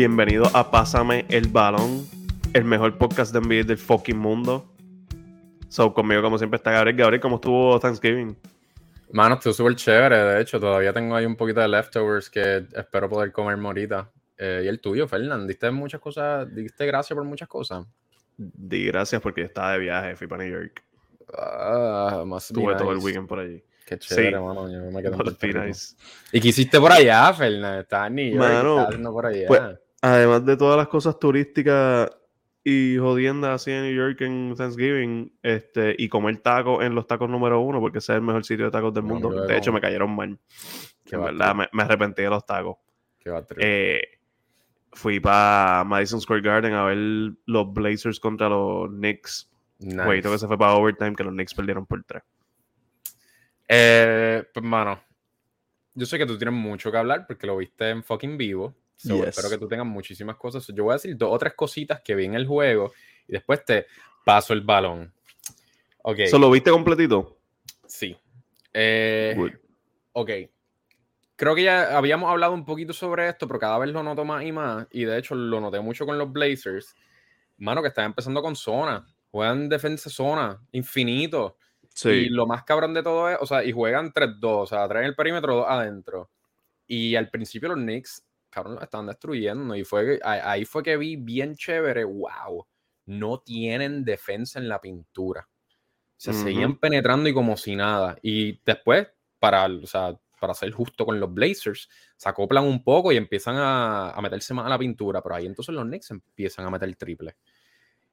Bienvenido a Pásame el Balón, el mejor podcast de NBA del fucking mundo. So, conmigo, como siempre, está Gabriel. Gabriel, ¿cómo estuvo Thanksgiving? Mano, estuvo súper chévere. De hecho, todavía tengo ahí un poquito de leftovers que espero poder comer morita. Eh, y el tuyo, Fernand, diste muchas cosas, diste gracias por muchas cosas. Di gracias porque estaba de viaje, fui para New York. Ah, más Estuve todo el weekend por allí. Qué chévere, Sí. mano. Yo me quedé nice. ¿Y qué hiciste por allá, Fernand? Estás en New York. Mano, ¿qué estás haciendo por allá? pues, Además de todas las cosas turísticas y jodiendas así en New York en Thanksgiving, este, y comer tacos en los tacos número uno, porque ese es el mejor sitio de tacos del No, mundo. De hecho, me cayeron mal. Qué En va, verdad, me, me arrepentí de los tacos. Qué. Eh, fui para Madison Square Garden a ver los Blazers contra los Knicks. Nice. Jueguito que se fue para overtime, que los Knicks perdieron por tres. Eh, pues, mano, yo sé que tú tienes mucho que hablar porque lo viste en fucking vivo. So, Yes. Espero que tú tengas muchísimas cosas. Yo voy a decir dos o tres cositas que vi en el juego y después te paso el balón. Ok. ¿So lo viste completito? Sí. Eh, ok. Creo que ya habíamos hablado un poquito sobre esto, pero cada vez lo noto más y más. Y de hecho lo noté mucho con los Blazers. Mano, que están empezando con zona. Juegan defensa zona, infinito. Y lo más cabrón de todo es, o sea, y juegan 3-2, o sea, traen el perímetro dos adentro. Y al principio los Knicks, cabrón, los estaban destruyendo. Y fue ahí fue que vi bien chévere, wow, no tienen defensa en la pintura. Sea, Ujú. seguían penetrando y como si nada. Y después, para, o sea, para ser justo con los Blazers, se acoplan un poco y empiezan a, a meterse más a la pintura. Pero ahí entonces los Knicks empiezan a meter triple.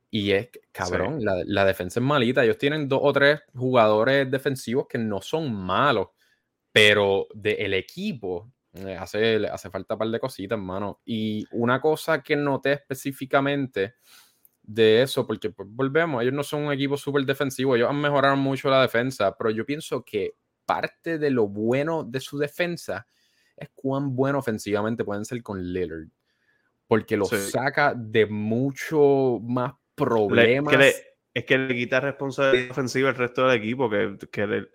Y es, cabrón, la, la defensa es malita. Ellos tienen dos o tres jugadores defensivos que no son malos, pero del equipo hace, le hace falta un par de cositas, hermano. Y una cosa que noté específicamente de eso, porque pues, volvemos, ellos no son un equipo súper defensivo, ellos han mejorado mucho la defensa, pero yo pienso que parte de lo bueno de su defensa es cuán bueno ofensivamente pueden ser con Lillard. Porque Sí. saca de mucho más Le- problemas. que le- es que le quita responsabilidad ofensiva al resto del equipo. Que, que le-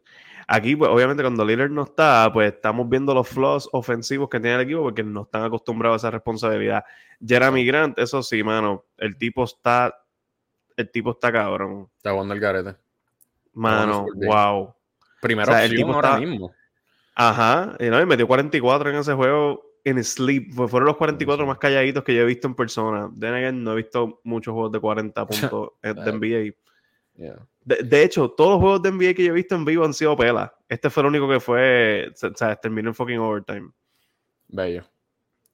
aquí, pues, obviamente, cuando Lillard no está, pues estamos viendo los flaws ofensivos que tiene el equipo porque no están acostumbrados a esa responsabilidad. Jeremy Grant, eso sí, mano, el tipo está. El tipo está cabrón. Está jugando el garete. Mano, wow. Primera O sea, el tipo ahora está- mismo. Ajá, y, no, y metió 44 en ese juego en sleep. Fue- fueron los 44 Sí. más calladitos que yo he visto en persona. De again, no he visto muchos juegos de 40 puntos de. NBA. Yeah. De, de hecho, todos los juegos de NBA que yo he visto en vivo han sido pelas. Este fue el único que fue, o sea, terminó en fucking overtime. Bello.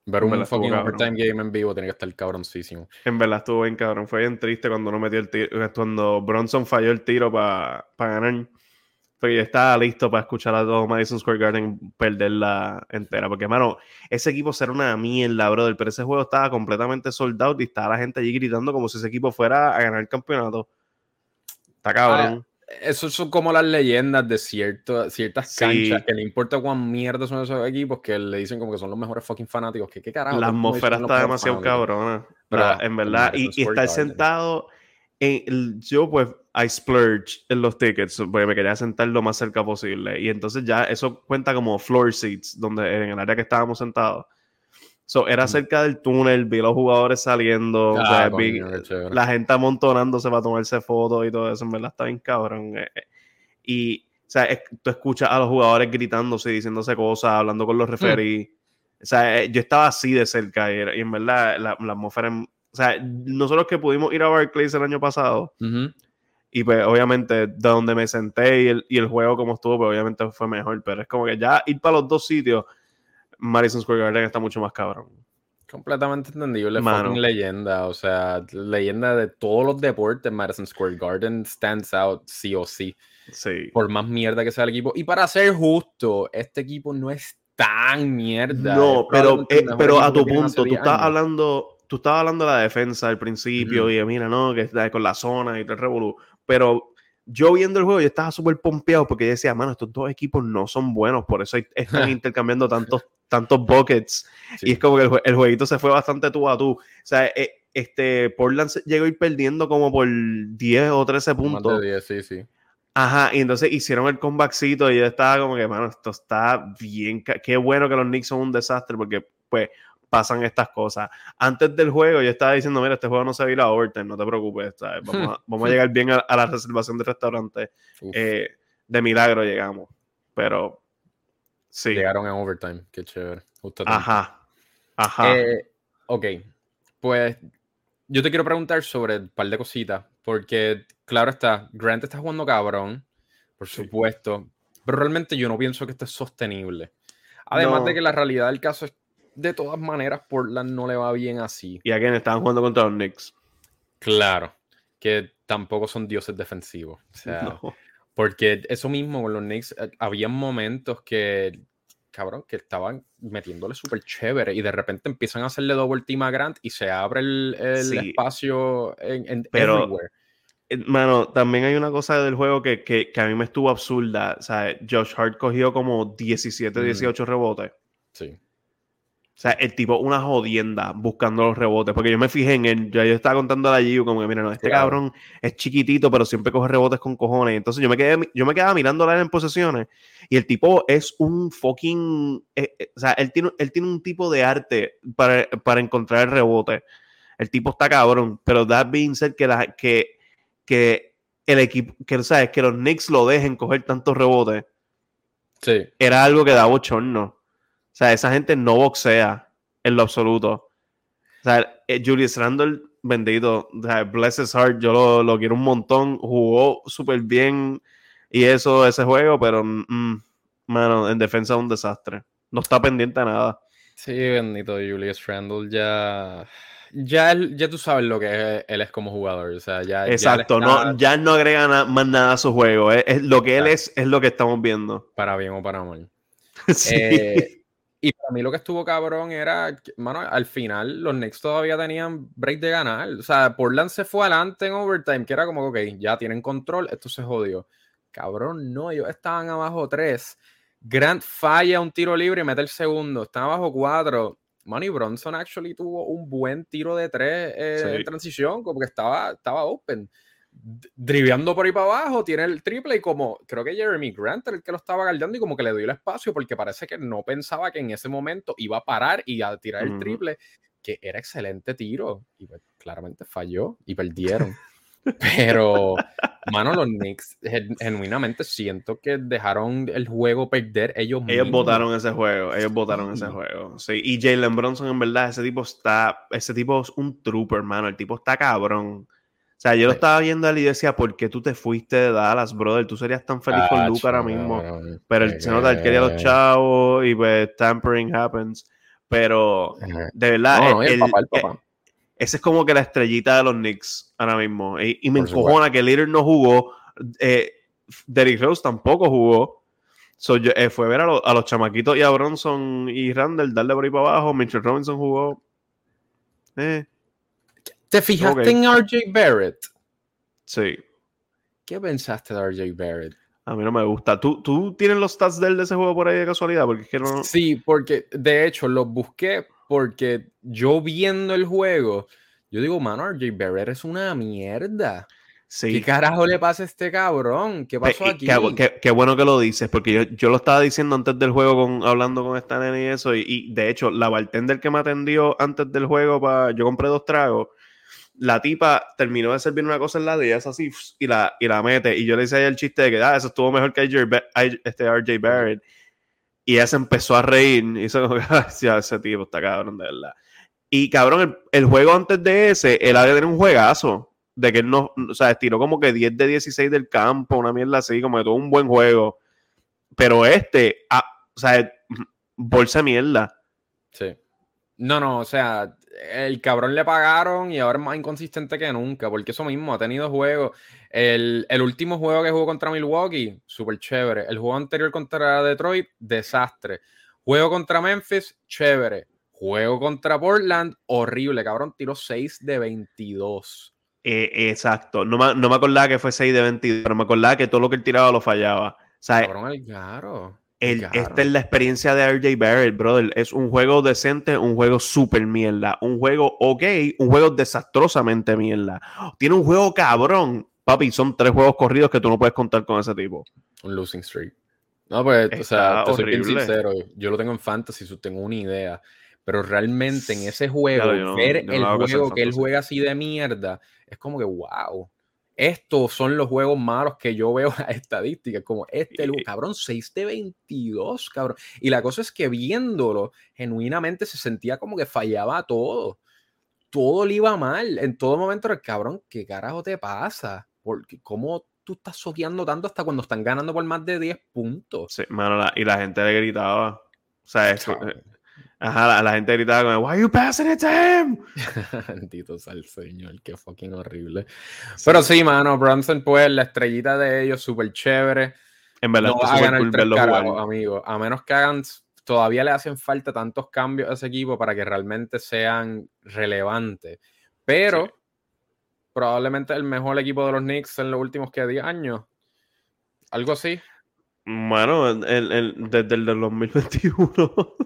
Ver un estuvo fucking cabrón. overtime game en vivo tiene que estar cabroncísimo. En verdad estuvo bien cabrón. Fue bien triste cuando no metió el tiro, cuando Bronson falló el tiro para ganar. Porque yo estaba listo para escuchar a todo Madison Square Garden perderla entera. Porque, mano, ese equipo será una mierda, brother. Pero ese juego estaba completamente sold out y estaba la gente allí gritando como si ese equipo fuera a ganar el campeonato. Está cabrón. Eso son como las leyendas de cierto, ciertas Sí. canchas que le importa cuán mierda son esos equipos que le dicen como que son los mejores fucking fanáticos. Que qué carajo. la atmósfera está demasiado cabrona. Pero, en verdad, y, y estar sentado en el- yo pues I splurge en los tickets porque me quería sentar lo más cerca posible y entonces ya eso cuenta como floor seats donde en el área que estábamos sentados so, era Mm. cerca del túnel vi los jugadores saliendo o Ah, sea, coño, vi la gente amontonándose para tomarse fotos y todo eso en verdad está bien cabrón eh, eh. y o sea, es- tú escuchas a los jugadores gritándose diciéndose cosas hablando con los referees o sea, eh, yo estaba así de cerca y, era- y en verdad la, la atmósfera en- o sea, nosotros que pudimos ir a Barclays el año pasado, y pues obviamente de donde me senté y el, y el juego como estuvo, pues obviamente fue mejor, pero es como que ya ir para los dos sitios, Madison Square Garden está mucho más cabrón. Completamente entendible. Mano. Fucking leyenda. O sea, leyenda de todos los deportes. Madison Square Garden stands out sí o sí. Sí. Por más mierda que sea el equipo. Y para ser justo, este equipo no es tan mierda. No, pero, eh, pero a tu punto, tú 10 estás años. hablando, tú estabas hablando de la defensa al principio y de, mira, no, que está con la zona y todo el revolú, pero yo viendo el juego yo estaba súper pompeado porque yo decía, mano, estos dos equipos no son buenos, por eso están intercambiando tantos, tantos buckets Sí. y es como que el, el jueguito se fue bastante tú a tú. O sea, eh, este, Portland llegó a ir perdiendo como por 10 o 13 Más puntos. de 10, sí, sí. Ajá, y entonces hicieron el comebackcito y yo estaba como que, mano, esto está bien. Qué bueno que los Knicks son un desastre porque, pues, pasan estas cosas. Antes del juego yo estaba diciendo, mira, este juego no se va a ir a overtime, no te preocupes, Vamos, a, vamos, a, llegar bien a, la reservación del restaurante. Eh, de milagro llegamos, pero sí. Llegaron en overtime, qué chévere. ajá, ajá. Eh, ok, pues yo te quiero preguntar sobre un par de cositas, porque claro está, Grant está jugando cabrón, por supuesto, pero realmente yo no pienso que esto es sostenible. Además de que la realidad del caso es, de todas maneras, Portland no le va bien así. Y a quién estaban jugando contra los Knicks. Claro, que tampoco son dioses defensivos. O sea, porque eso mismo con los Knicks, eh, había momentos que, cabrón, que estaban metiéndole súper chévere y de repente empiezan a hacerle double team a Grant y se abre el, espacio en, Pero, everywhere. Eh, mano, también hay una cosa del juego que, que, que, a mí me estuvo absurda. O sea, Josh Hart cogió como 17, 18 rebotes. Sí. O sea, el tipo, una jodienda buscando los rebotes. Porque yo me fijé en él, yo, yo estaba contando a la Giu como que, mira, no, este cabrón es chiquitito, pero siempre coge rebotes con cojones. Entonces yo me quedé, yo me quedaba mirándola en posesiones y el tipo es un fucking. Eh, eh, o sea, él tiene, él tiene un tipo de arte para, para encontrar el rebote. El tipo está cabrón, pero that being said que, la, que que el equipo, que sabes, que los Knicks lo dejen coger tantos rebotes. Sí. Era algo que da bochorno. O sea, esa gente no boxea en lo absoluto. O sea, eh, Julius Randle, bendito, o sea, bless his heart, yo lo, quiero un montón, jugó súper bien y eso, ese juego, pero, mm, mano, en defensa es un desastre. No está pendiente a nada. Sí, bendito Julius Randle ya ya, ya tú sabes lo que él es como jugador. O sea, ya, Exacto, ya no, ya no agrega más nada a su juego. Es, lo que él es, es lo que estamos viendo. Para bien o para mal. Eh, y para mí lo que estuvo cabrón era, mano, al final los Knicks todavía tenían break de ganar. O sea, Portland se fue adelante en overtime, que era como, ok, ya tienen control, esto se jodió. Cabrón, no, ellos estaban abajo tres. Grant falla un tiro libre y mete el segundo. Están abajo cuatro Manny Bronson actually tuvo un buen tiro de tres eh, en transición, como que estaba, estaba open. Driveando por ahí para abajo, tiene el triple y como creo que Jeremy Grant era el que lo estaba guardando y como que le dio el espacio porque parece que no pensaba que en ese momento iba a parar y a tirar el triple, que era excelente tiro y pues, claramente falló y perdieron. Pero, mano, los Knicks genuinamente siento que dejaron el juego perder ellos Ellos votaron ese juego, ellos votaron ese juego. Sí, y Jalen Bronson, en verdad, ese tipo está, ese tipo es un trooper, mano. El tipo está cabrón. O sea, yo lo estaba viendo a él y decía, ¿por qué tú te fuiste de Dallas, brother? Tú serías tan feliz con Luca ahora mismo. Pero él, se nota, él quería a los chavos y pues tampering happens. Pero, de verdad, el, papá, ese es como que la estrellita de los Knicks ahora mismo. Y, me encojona que Leader no jugó. Eh, Derrick Rose tampoco jugó. So, eh, fue ver a, los chamaquitos y a Bronson y Randall darle por ahí para abajo. Mitchell Robinson jugó. Eh. ¿Te fijaste en RJ Barrett? Sí. ¿Qué pensaste de RJ Barrett? A mí no me gusta. ¿Tú, ¿Tú tienes los stats de, de ese juego por ahí de casualidad? Porque es que no... Sí, porque de hecho los busqué porque yo viendo el juego, yo digo, mano, RJ Barrett es una mierda. ¿Qué carajo le pasa a este cabrón? ¿Qué pasó aquí? Qué, bueno que lo dices, porque yo, yo, lo estaba diciendo antes del juego, con, hablando con esta nena y eso, y, de hecho, la bartender que me atendió antes del juego, para yo compré dos tragos, la tipa terminó de servir una cosa en la de ella, así, y la, y la mete, y yo le decía el chiste de que, ah, eso estuvo mejor que este RJ Barrett. Y ella se empezó a reír. Y hizo como ese tipo está cabrón, de verdad. Y cabrón, el, juego antes de ese, él había tenido un juegazo. De que él no, o sea, estiró como que 10 de 16 del campo, una mierda así, como de todo un buen juego. Pero este, ah, o sea, bolsa mierda. Sí. No, no, o sea, el cabrón le pagaron y ahora es más inconsistente que nunca, porque eso mismo ha tenido juegos. El, último juego que jugó contra Milwaukee, súper chévere. El juego anterior contra Detroit, desastre. Juego contra Memphis, chévere. Juego contra Portland, horrible, cabrón. Tiró 6 de 22. Eh, exacto. No me, no me acordaba que fue 6 de 22, pero me acordaba que todo lo que él tiraba lo fallaba. O sea, cabrón, el caro. esta es la experiencia de RJ Barrett, brother. Es un juego decente, un juego super mierda. Un juego ok, un juego desastrosamente mierda. Tiene un juego cabrón, Papi, son tres juegos corridos que tú no puedes contar con ese tipo. Un losing streak. No, pues, o sea, te soy bien sincero. Yo lo tengo en fantasy, tengo una idea. pero realmente en ese juego, ver el juego que él juega así de mierda, es como que, wow, estos son los juegos malos que yo veo a estadísticas, como este, el, cabrón, 6 de 22, cabrón. Y la cosa es que viéndolo, genuinamente se sentía como que fallaba todo. Todo le iba mal. En todo momento, el cabrón, ¿qué carajo te pasa? Porque, ¿Cómo tú estás soqueando tanto hasta cuando están ganando por más de 10 puntos? Sí, mano, y la gente le gritaba. O sea, es, Ajá, la, gente gritaba como, Why are you passing it to him? Bendito sea el Señor, qué fucking horrible. Pero sí, mano, Bronson, pues, la estrellita de ellos, súper chévere. En verdad, no a ganar cool amigo. A menos que hagan, todavía le hacen falta tantos cambios a ese equipo para que realmente sean relevantes. Pero probablemente el mejor equipo de los Knicks en los últimos que 10 años. Algo así. Bueno, el, desde el del 2021.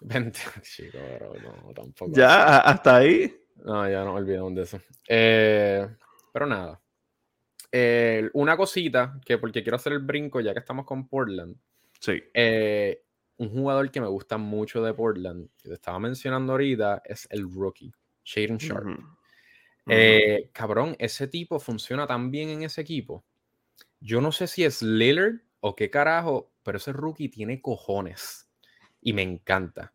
20, chico, no, tampoco. Ya, hasta ahí. No, ya no olvidamos de eso. Eh, pero nada. Eh, una cosita, que porque quiero hacer el brinco ya que estamos con Portland. Sí. Eh, un jugador que me gusta mucho de Portland, que te estaba mencionando ahorita, es el rookie, Shaden Sharp. cabrón, ese tipo funciona tan bien en ese equipo. Yo no sé si es Lillard o qué carajo, pero ese rookie tiene cojones y me encanta.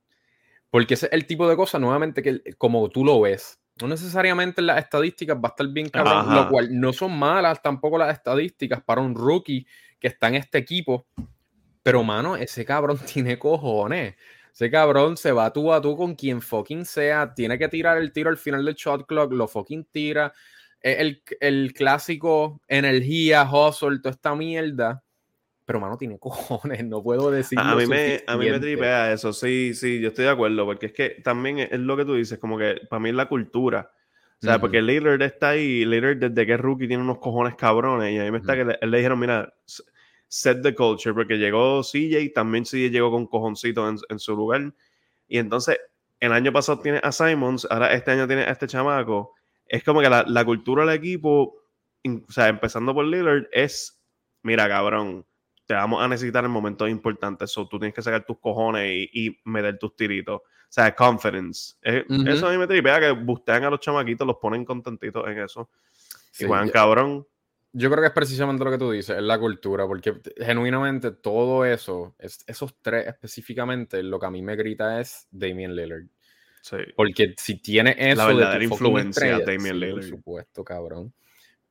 Porque ese es el tipo de cosa, nuevamente, que como tú lo ves, no necesariamente las estadísticas va a estar bien cabrón, lo cual no son malas tampoco las estadísticas para un rookie que está en este equipo. Pero, mano, ese cabrón tiene cojones. Ese cabrón se va tú a tú con quien fucking sea. Tiene que tirar el tiro al final del shot clock, lo fucking tira. El, el clásico energía, hustle, toda esta mierda pero mano tiene cojones, no puedo decir. A, mí me, a mí me tripea eso, sí, sí, yo estoy de acuerdo, porque es que también es, lo que tú dices, como que para mí es la cultura. O sea, porque Lillard está ahí, Lillard desde que es rookie tiene unos cojones cabrones, y a mí me está que le, le dijeron, mira, set the culture, porque llegó CJ, también CJ llegó con cojoncitos en, en, su lugar, y entonces el año pasado tiene a Simons, ahora este año tiene a este chamaco, es como que la, la cultura del equipo, o sea, empezando por Lillard, es, mira, cabrón, te vamos a necesitar en momentos importantes. So, tú tienes que sacar tus cojones y, meter tus tiritos. O sea, confidence. Eso a mí me tripea que bustean a los chamaquitos, los ponen contentitos en eso. y juegan cabrón. Yo creo que es precisamente lo que tú dices, es la cultura, porque genuinamente todo eso, esos tres específicamente, lo que a mí me grita es Damien Lillard. Sí. Porque si tiene eso la verdadera influencia, Damien Lillard. Por supuesto, cabrón.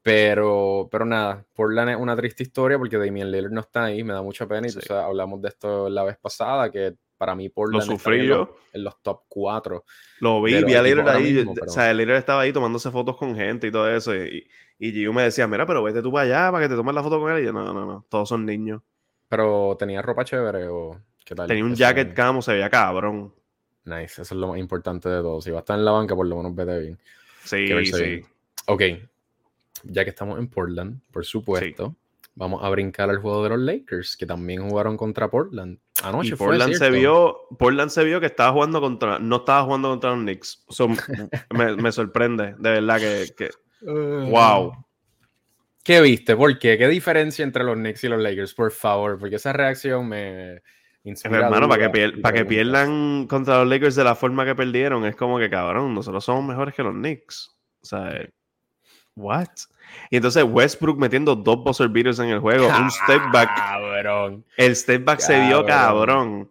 Pero, pero nada, Portland es una triste historia porque Damian Lillard no está ahí, me da mucha pena. Y hablamos de esto la vez pasada, que para mí Portland lo sufrí yo. En, los, top 4. Lo vi, vi a Lillard ahí, o sea, Lillard estaba ahí tomándose fotos con gente y todo eso. Y, y Gio me decía, mira, pero vete tú para allá para que te tomes la foto con él. Y yo, no, no, no, todos son niños. Pero tenía ropa chévere o qué tal. Tenía un jacket camo, se veía cabrón. Nice, eso es lo más importante de todo. Si va a estar en la banca, por lo menos vete bien. Sí, sí. Ok, ya que estamos en Portland, por supuesto, vamos a brincar al juego de los Lakers, que también jugaron contra Portland. Anoche y Portland se vio, Portland se vio que estaba jugando contra, no estaba jugando contra los Knicks. me, sorprende, de verdad que, wow. ¿Qué viste? ¿Por qué? ¿Qué diferencia entre los Knicks y los Lakers? Por favor, porque esa reacción me Hermano, para que, para que pierdan contra los Lakers de la forma que perdieron, es como que cabrón, nosotros somos mejores que los Knicks. O sea, ¿what? Y entonces Westbrook metiendo dos buzzer beaters en el juego, un step back. Cabrón. El step back se vio cabrón.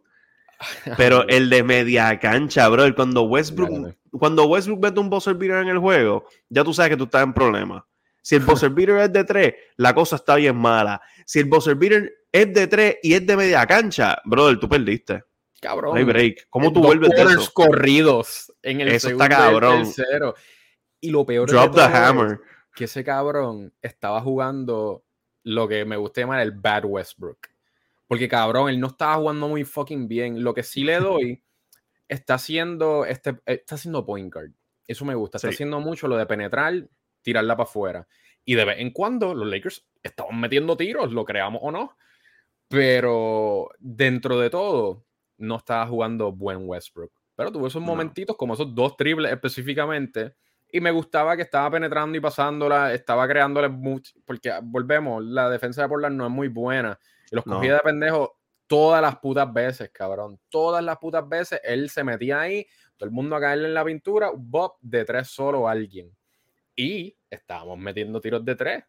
Pero el de media cancha, bro. Cuando Westbrook, cuando Westbrook mete un buzzer beater en el juego, ya tú sabes que tú estás en problema. Si el buzzer beater es de tres, la cosa está bien mala. Si el buzzer beater es de tres y es de media cancha, brother, tú perdiste. Cabrón. No hay break. ¿Cómo tú vuelves de eso? corridos en el eso está cabrón. Y lo peor Drop the hammer que ese cabrón estaba jugando lo que me gusta llamar el Bad Westbrook. Porque cabrón, él no estaba jugando muy fucking bien. Lo que sí le doy, está haciendo, este, está haciendo point guard. Eso me gusta. Está haciendo mucho lo de penetrar, tirarla para afuera. Y de vez en cuando los Lakers estaban metiendo tiros, lo creamos o no. Pero dentro de todo, no estaba jugando buen Westbrook. Pero tuvo esos momentitos, como esos dos triples específicamente, y me gustaba que estaba penetrando y pasándola, estaba creándole mucho, porque volvemos, la defensa de Portland no es muy buena. Y los cogía de pendejo todas las putas veces, cabrón. Todas las putas veces él se metía ahí, todo el mundo a caerle en la pintura, Bob de tres solo alguien. Y estábamos metiendo tiros de tres.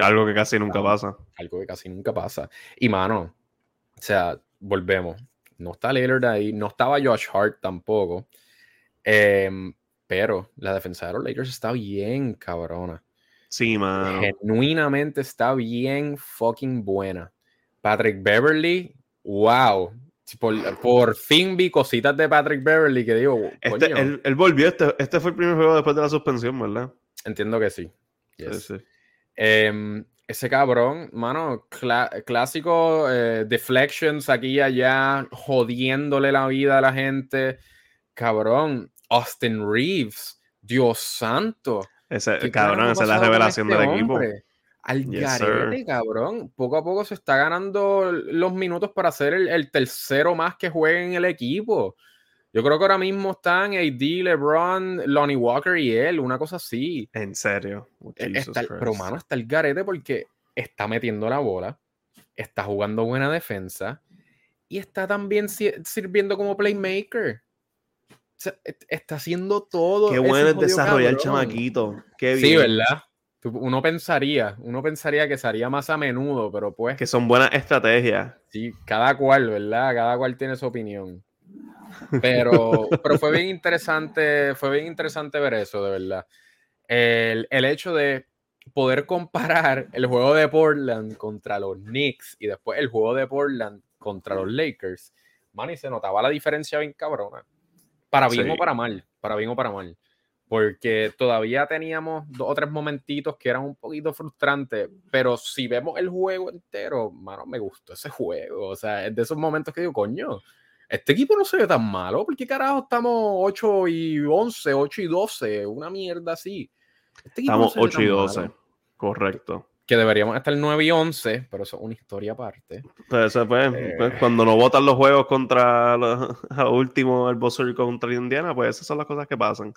algo que casi nunca pasa. Algo que casi nunca pasa. Y mano, o sea, volvemos. No está Lillard ahí, no estaba Josh Hart tampoco. Em, pero la defensa de los Lakers está bien cabrona. Sí, mano. Genuinamente está bien fucking buena. Patrick Beverly, wow. Por, fin vi cositas de Patrick Beverly que digo. Este, él, volvió, este, este, fue el primer juego después de la suspensión, ¿verdad? Entiendo que sí. Em, ese cabrón, mano, clásico eh, deflections aquí y allá, jodiéndole la vida a la gente. Cabrón, Austin Reeves, Dios santo. Ese, cabrón, esa es la revelación del este equipo. Al garete, cabrón. Poco a poco se está ganando los minutos para ser el, tercero más que juegue en el equipo. Yo creo que ahora mismo están AD, LeBron, Lonnie Walker y él, una cosa así. En serio. E, pero, mano, está el garete porque está metiendo la bola, está jugando buena defensa y está también sirviendo como playmaker. Está haciendo todo. Qué bueno es desarrollar el chamaquito. Qué bien. Sí, ¿verdad? Uno pensaría, uno pensaría que sería más a menudo, pero pues. Que son buenas estrategias. Sí, cada cual, ¿verdad? Cada cual tiene su opinión. Pero, pero fue bien interesante, fue bien interesante ver eso, de verdad. El, el, hecho de poder comparar el juego de Portland contra los Knicks y después el juego de Portland contra los Lakers, man, y se notaba la diferencia bien cabrona. Para bien o para mal, para bien o para mal porque todavía teníamos dos o tres momentitos que eran un poquito frustrantes, pero si vemos el juego entero, mano, me gustó ese juego. O sea, es de esos momentos que digo, coño, este equipo no se ve tan malo, porque carajo estamos 8 y 11, 8 y 12, una mierda así. Este estamos 8 y 12, correcto. Que deberíamos estar 9 y 11, pero eso es una historia aparte. Pues, pues, eh, pues cuando no votan los juegos contra los, a último, el Buzzer contra Indiana, pues esas son las cosas que pasan.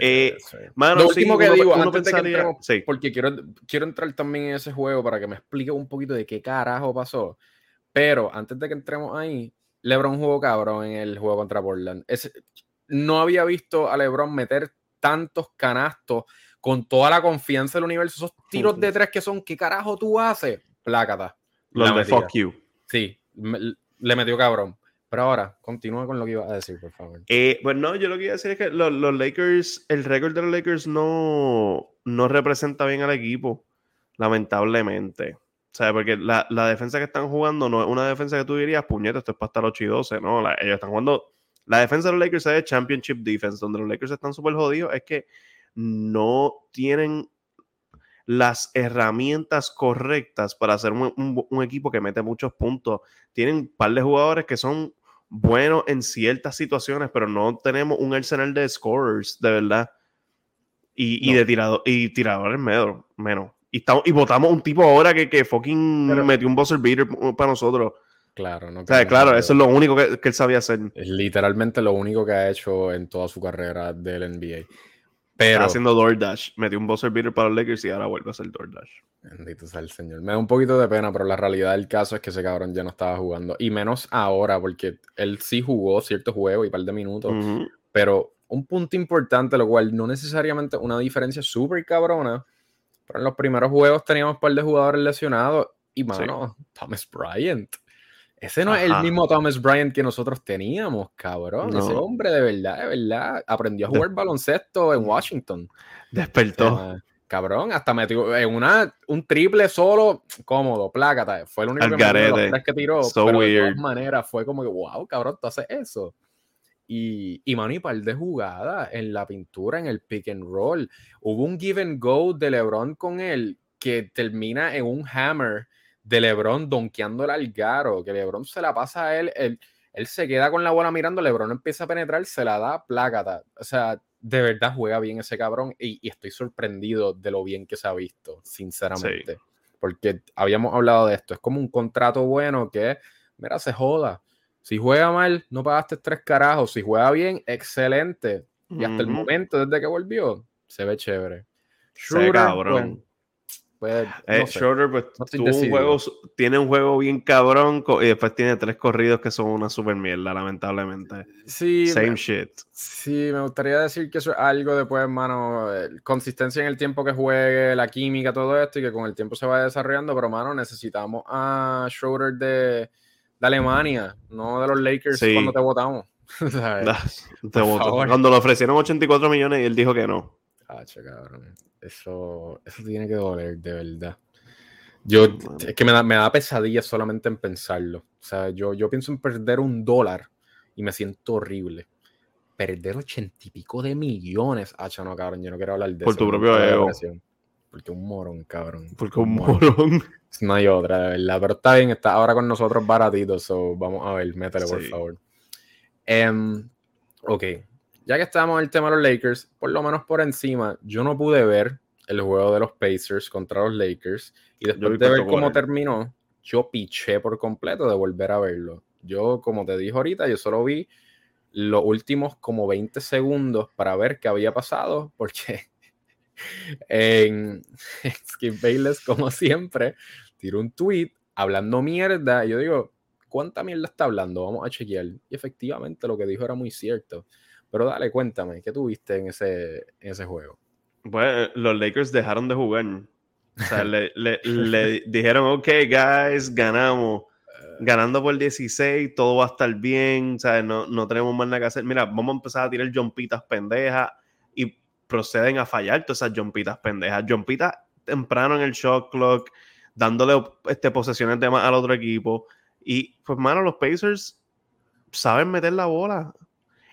Eh, Lo último que digo, antes de que entremos, porque quiero, quiero entrar también en ese juego para que me explique un poquito de qué carajo pasó. Pero antes de que entremos ahí, LeBron jugó cabrón en el juego contra Portland. no había visto a LeBron meter tantos canastos con toda la confianza del universo. Esos tiros de tres que son, ¿qué carajo tú haces? Plácata. Los de fuck you. Sí, le metió cabrón. Pero ahora, continúa con lo que iba a decir, por favor. Eh, pues no, yo lo que iba a decir es que los, Lakers, el récord de los Lakers no, no representa bien al equipo, lamentablemente. O sea, porque la, defensa que están jugando no es una defensa que tú dirías, puñeta, esto es para estar 8 y 12, ¿no? ellos están jugando. La defensa de los Lakers es Championship Defense, donde los Lakers están súper jodidos, es que no tienen las herramientas correctas para ser un, un, equipo que mete muchos puntos. Tienen un par de jugadores que son bueno en ciertas situaciones, pero no tenemos un arsenal de scorers, de verdad. Y, de tirado, y tiradores menos. menos. Y, estamos, y votamos un tipo ahora que, que fucking metió un buzzer beater para nosotros. Claro, no. claro, eso es lo único que, que, él sabía hacer. Es literalmente lo único que ha hecho en toda su carrera del NBA. Pero, haciendo DoorDash. Metió un buzzer beater para los Lakers y ahora vuelve a hacer DoorDash. Bendito sea el señor. Me da un poquito de pena, pero la realidad del caso es que ese cabrón ya no estaba jugando. Y menos ahora, porque él sí jugó cierto juego y un par de minutos. Pero un punto importante, lo cual no necesariamente una diferencia súper cabrona. Pero en los primeros juegos teníamos un par de jugadores lesionados. Y mano, Thomas Bryant. Ese no es el mismo Thomas Bryant que nosotros teníamos, cabrón. Ese hombre de verdad, de verdad, aprendió a jugar baloncesto en Washington. Despertó. cabrón, hasta metió en una, un triple solo, cómodo, plácata. Fue el único que, que tiró. pero de todas maneras fue como que, wow, cabrón, tú haces eso. Y, y mano, par de jugada en la pintura, en el pick and roll. Hubo un give and go de LeBron con él que termina en un hammer de LeBron donkeando al Garo, que LeBron se la pasa a él, él, él, se queda con la bola mirando, LeBron empieza a penetrar, se la da plácata. O sea, de verdad juega bien ese cabrón y, estoy sorprendido de lo bien que se ha visto, sinceramente. Porque habíamos hablado de esto, es como un contrato bueno que, mira, se joda. Si juega mal, no pagaste tres carajos. Si juega bien, excelente. Y hasta el momento, desde que volvió, se ve chévere. Shooter, cabrón. Pues, eh, Schroeder pues, un juego, tiene un juego bien cabrón y después tiene tres corridos que son una super mierda, lamentablemente. Sí. Same shit. Sí, me gustaría decir que eso es algo después, hermano, consistencia en el tiempo que juegue, la química, todo esto, y que con el tiempo se va desarrollando, pero, hermano, necesitamos a Schroeder de, Alemania, no de los Lakers cuando te votamos. Cuando le ofrecieron 84 millones y él dijo que no. Cabrón. Eso, eso tiene que doler, de verdad. Yo, es que me da, me da pesadilla solamente en pensarlo. O sea, yo, yo pienso en perder un dólar y me siento horrible. Perder ochenta y pico de millones. Ah, no, cabrón, yo no quiero hablar de Por tu propio ego. Porque un morón, cabrón. Porque un morón. No hay otra, de verdad. Pero está bien, está ahora con nosotros baratito. So vamos a ver, métele, por favor. Um, ok, ya que estábamos en el tema de los Lakers, por lo menos por encima, yo no pude ver el juego de los Pacers contra los Lakers y después de ver cómo terminó, yo piché por completo de volver a verlo. Yo, como te dije ahorita, yo solo vi los últimos como 20 segundos para ver qué había pasado, porque en Skip Bayless, como siempre, tiró un tweet hablando mierda. Y yo digo, ¿cuánta mierda está hablando? Vamos a chequear. Y efectivamente lo que dijo era muy cierto. Pero dale, cuéntame, ¿qué tuviste en ese, en ese juego? Pues los Lakers dejaron de jugar. O sea, le, le, dijeron, ok, guys, ganamos. Ganando por 16, todo va a estar bien, ¿sabes? No, no tenemos más nada que hacer. Mira, vamos a empezar a tirar jumpitas pendejas y proceden a fallar todas esas jumpitas pendejas. Jumpitas temprano en el shot clock, dándole este, posesiones de más al otro equipo. Y pues, mano, los Pacers saben meter la bola.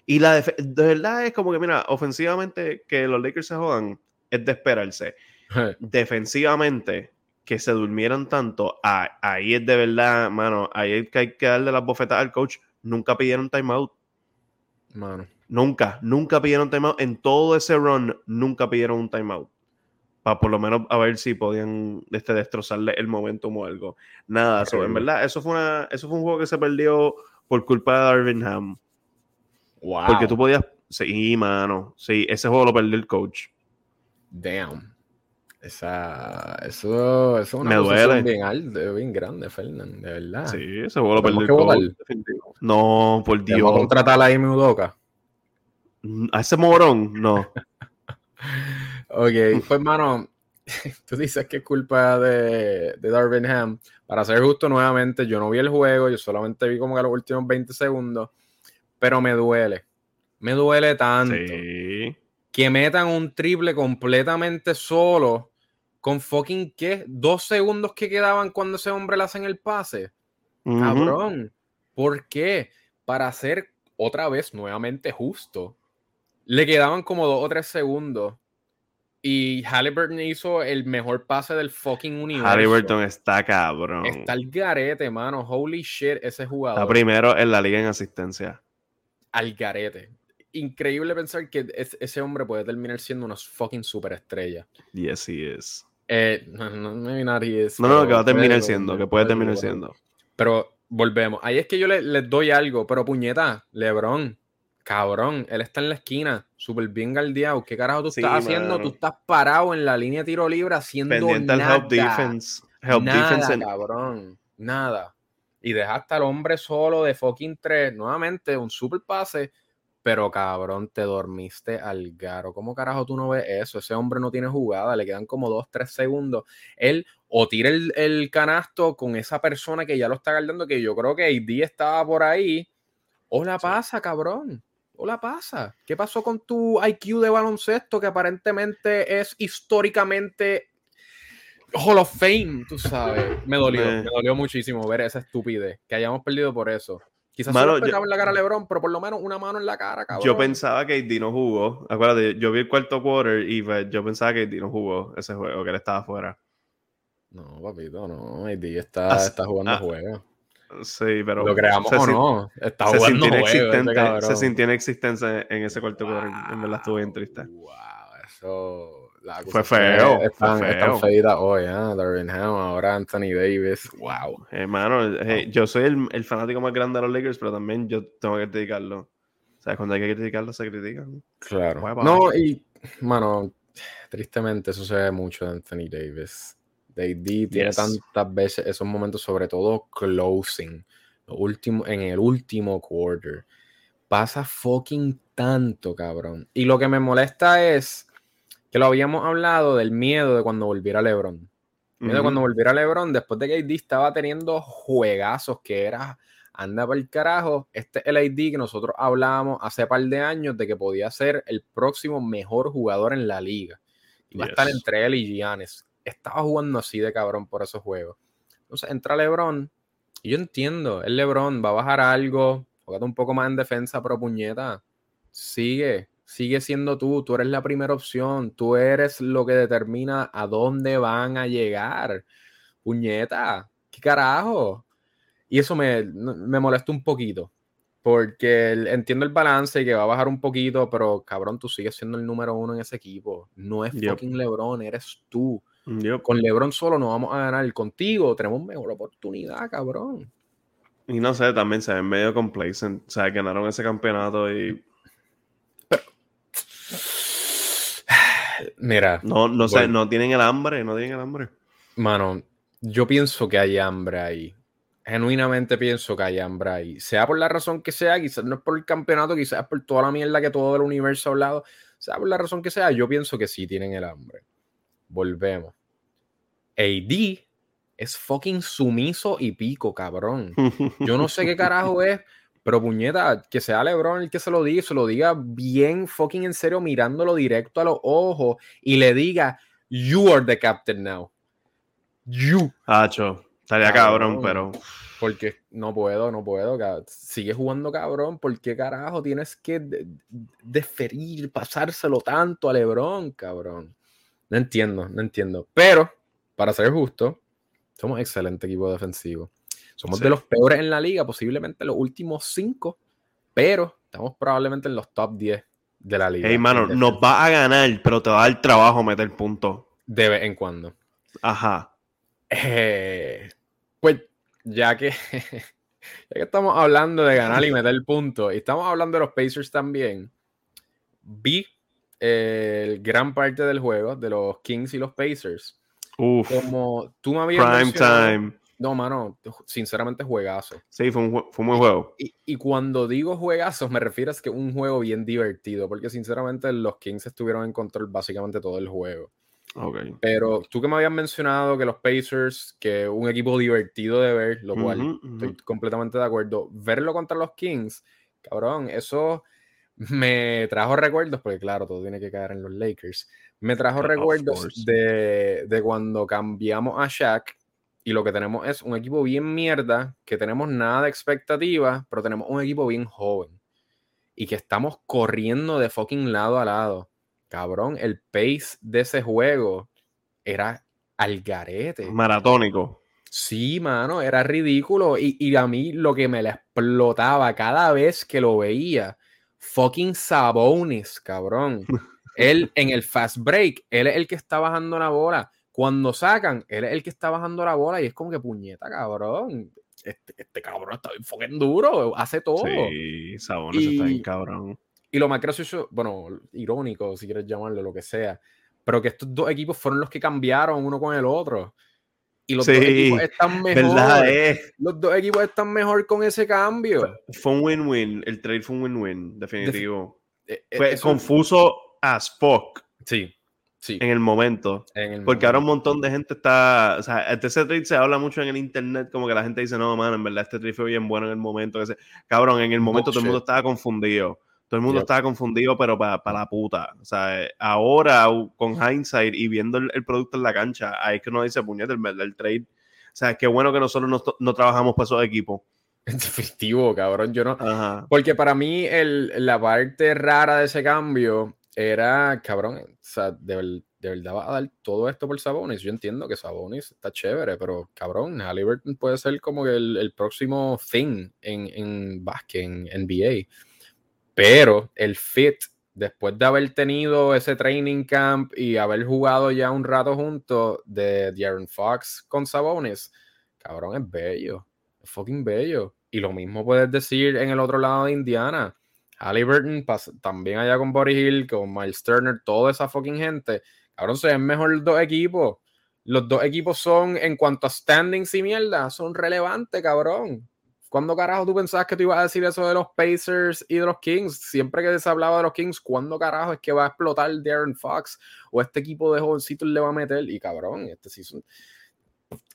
Y la de verdad es como que, mira, ofensivamente que los Lakers se jodan es de esperarse. Defensivamente, que se durmieran tanto, ahí es de verdad, mano, ahí hay que, hay que darle las bofetas al coach. Nunca pidieron timeout. Mano. Nunca, nunca pidieron timeout. En todo ese run, nunca pidieron un timeout. Para por lo menos a ver si podían este, destrozarle el momentum o algo. Nada, en verdad, eso fue, una, eso fue un juego que se perdió por culpa de Darvin Ham. Porque tú podías. Sí, mano. Sí, ese juego lo perdió el coach. Damn. Esa, eso, eso es una Me duele. bien alta, bien grande, Fernand, de verdad. Sí, ese juego lo perdió el coach. No, por Dios. ¿Vamos a contratar a Amy Udoka? Mm, ¿A ese morón? No. ok, pues, mano, tú dices que es culpa de, de Darvin Ham. Para ser justo, nuevamente, yo no vi el juego, yo solamente vi como que los últimos 20 segundos pero me duele. Me duele tanto que metan un triple completamente solo con fucking qué? Dos segundos que quedaban cuando ese hombre le hacen el pase. Cabrón. ¿Por qué? Para ser otra vez nuevamente justo. Le quedaban como dos o tres segundos. Y Halliburton hizo el mejor pase del fucking universo. Halliburton está cabrón. Está el garete, mano. Holy shit, ese jugador. Está primero en la liga en asistencia al garete. Increíble pensar que ese hombre puede terminar siendo una fucking superestrella. Yes, he is. Eh, no, no, no, no, que va a terminar siendo, que puede terminar siendo. Pero volvemos. Ahí es que yo les doy algo, pero puñeta, Lebron, cabrón, él está en la esquina, súper bien galdeado. ¿Qué carajo tú estás haciendo? Tú estás parado en la línea de tiro libre haciendo Pendiente nada. help defense. Help nada, defense cabrón. Nada y dejaste al hombre solo de fucking 3. Nuevamente, un super pase. Pero cabrón, te dormiste al garo. ¿Cómo carajo tú no ves eso? Ese hombre no tiene jugada, le quedan como 2, 3 segundos. Él o tira el, canasto con esa persona que ya lo está guardando, que yo creo que AD estaba por ahí. O la pasa, cabrón. O la pasa. ¿Qué pasó con tu IQ de baloncesto que aparentemente es históricamente Hall of Fame, tú sabes. Me dolió, me, dolió muchísimo ver esa estupidez, que hayamos perdido por eso. Quizás solo yo, en la cara a LeBron, pero por lo menos una mano en la cara, cabrón. Yo pensaba que AD no jugó. Acuérdate, yo vi el cuarto quarter y pues, yo pensaba que AD no jugó ese juego, que él estaba afuera. No, papito, no. AD está, está jugando ah, juego. Sí, pero. Lo creamos o no. Está jugando juego. Se sintió inexistencia en ese cuarto quarter. En verdad estuvo bien triste. Wow, eso fue feo. Están, fue feo. feitas hoy, ¿eh? Darvin Ham, ahora Anthony Davis. Wow. Hermano, yo soy el, el, fanático más grande de los Lakers, pero también yo tengo que criticarlo. O sea, cuando hay que criticarlo, se critica. Claro. No, y, mano, tristemente eso se ve mucho de Anthony Davis. AD tiene tantas veces esos momentos, sobre todo closing, último, en el último quarter. Pasa fucking tanto, cabrón. Y lo que me molesta es que lo habíamos hablado del miedo de cuando volviera LeBron. Miedo de cuando volviera LeBron, después de que AD estaba teniendo juegazos que era anda para el carajo. Este es el AD que nosotros hablábamos hace par de años de que podía ser el próximo mejor jugador en la liga. Y va a estar entre él y Giannis. Estaba jugando así de cabrón por esos juegos. Entonces entra LeBron. Y yo entiendo, el LeBron va a bajar algo, juega un poco más en defensa, pero puñeta, sigue, sigue siendo tú, tú eres la primera opción, tú eres lo que determina a dónde van a llegar. Puñeta, ¿qué carajo? Y eso me, me molesta un poquito. Porque entiendo el balance y que va a bajar un poquito, pero cabrón, tú sigues siendo el número uno en ese equipo. No es fucking LeBron, eres tú. Con LeBron solo no vamos a ganar. Contigo tenemos mejor oportunidad, cabrón. Y no sé, también se ven medio complacent. O sea, ganaron ese campeonato y. Mira. No, no sé, no tienen el hambre, no tienen el hambre. Mano, yo pienso que hay hambre ahí. Genuinamente pienso que hay hambre ahí. Sea por la razón que sea, quizás no es por el campeonato, quizás es por toda la mierda que todo el universo ha hablado. Sea por la razón que sea, yo pienso que sí tienen el hambre. Volvemos. AD es fucking sumiso y pico, cabrón. Yo no sé qué carajo es, pero puñeta, que sea LeBron el que se lo diga, se lo diga bien fucking en serio, mirándolo directo a los ojos y le diga, You are the captain now. You. Hacho, estaría cabrón, pero. Porque no puedo, no puedo. Sigue jugando cabrón. ¿Por qué carajo tienes que deferir, pasárselo tanto a LeBron, cabrón? No entiendo, no entiendo. Pero, para ser justo, somos excelente equipo defensivo. Somos de los peores en la liga, posiblemente los últimos cinco, pero estamos probablemente en los top 10 de la liga. Hey, mano, nos va a ganar, pero te va a dar trabajo meter puntos. De vez en cuando. Ajá. Eh, pues, ya que, ya que estamos hablando de ganar y meter puntos, y estamos hablando de los Pacers también, vi el gran parte del juego de los Kings y los Pacers. Uf, como tú me habías Prime time. No, mano, sinceramente juegazo. Sí, fue un, fue un buen juego. Y, cuando digo juegazo, me refiero a que un juego bien divertido, porque sinceramente los Kings estuvieron en control básicamente todo el juego. Okay. Pero tú que me habías mencionado que los Pacers, que un equipo divertido de ver, lo cual estoy completamente de acuerdo, verlo contra los Kings, cabrón, eso me trajo recuerdos, porque claro, todo tiene que caer en los Lakers. Me trajo recuerdos de, de, cuando cambiamos a Shaq y lo que tenemos es un equipo bien mierda, que tenemos nada de expectativa, pero tenemos un equipo bien joven y que estamos corriendo de fucking lado a lado. Cabrón, el pace de ese juego era al garete. Maratónico. Sí, mano, era ridículo. Y, y a mí lo que me la explotaba cada vez que lo veía fucking Sabonis, cabrón. él en el fast break, él es el que está bajando la bola. Cuando sacan, él es el que está bajando la bola y es como que puñeta, cabrón. Este, este cabrón está bien fucking duro, hace todo. Sí, Sabonis está bien cabrón. Y lo más gracioso, bueno, irónico, si quieres llamarlo, lo que sea, pero que estos dos equipos fueron los que cambiaron uno con el otro. Y los dos equipos están mejor. Los dos equipos están mejor con ese cambio. Fue un win-win. El trade fue un win-win, definitivo. Eh, eh, fue confuso as fuck. Sí, sí. En el momento. porque ahora un montón de gente está. O sea, este ese trade se habla mucho en el internet, como que la gente dice, no, mano, en verdad este trade fue bien bueno en el momento. Ese... Cabrón, en el momento todo el mundo estaba confundido. Todo el mundo estaba confundido, pero para la puta. O sea, ahora con hindsight y viendo el, producto en la cancha, ahí es que uno dice, puñete, el, el trade. O sea, qué bueno que nosotros no, no trabajamos para esos equipos. Definitivo, cabrón. Yo no. Porque para mí el, la parte rara de ese cambio era, cabrón, o sea, de, verdad va a dar todo esto por Sabonis. Yo entiendo que Sabonis está chévere, pero cabrón, Halliburton puede ser como el, el próximo thing en, en básquet, en NBA. Pero el fit, después de haber tenido ese training camp y haber jugado ya un rato juntos de Darren Fox con Sabonis, cabrón, es bello. Es fucking bello. Y lo mismo puedes decir en el otro lado de Indiana. Halliburton también allá con Body Hill, con Miles Turner, toda esa fucking gente. Cabrón, se ven mejor dos equipos. los dos equipos son, en cuanto a standings y mierda, son relevantes, cabrón. ¿Cuándo carajo tú pensabas que tú ibas a decir eso de los Pacers y de los Kings? Siempre que se hablaba de los Kings, ¿cuándo carajo es que va a explotar Darren Fox o este equipo de jovencitos le va a meter? Y cabrón, este season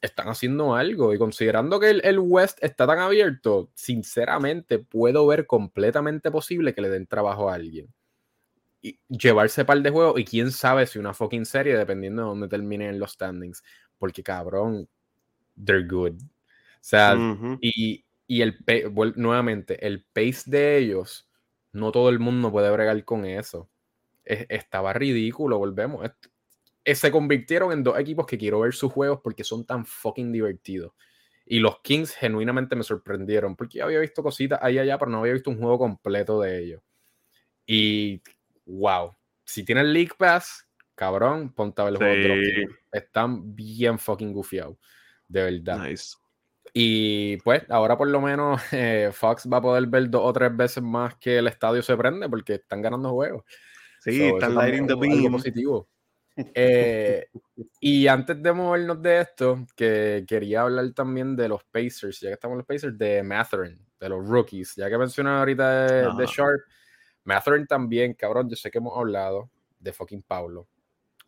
están haciendo algo. Y considerando que el, West está tan abierto, sinceramente puedo ver completamente posible que le den trabajo a alguien. Y llevarse par de juegos y quién sabe si una fucking serie, dependiendo de dónde terminen los standings. Porque cabrón, they're good. O sea, y, y el nuevamente, el pace de ellos, no todo el mundo puede bregar con eso. estaba ridículo, volvemos. Se convirtieron en dos equipos que quiero ver sus juegos porque son tan fucking divertidos. Y los Kings genuinamente me sorprendieron porque ya había visto cositas ahí allá, pero no había visto un juego completo de ellos. Y wow, si tienen League Pass, cabrón, ponte a ver los juegos Están bien fucking gufiados, de verdad. Nice. Y pues ahora por lo menos eh, Fox va a poder ver dos o tres veces más que el estadio se prende porque están ganando juegos. Sí, están lighting the beam. positivo. Eh, y antes de movernos de esto, que quería hablar también de los Pacers, ya que estamos en los Pacers, de Matherin, de los rookies, ya que mencioné ahorita de, de Sharp. Matherin también, cabrón, yo sé que hemos hablado de fucking Pablo.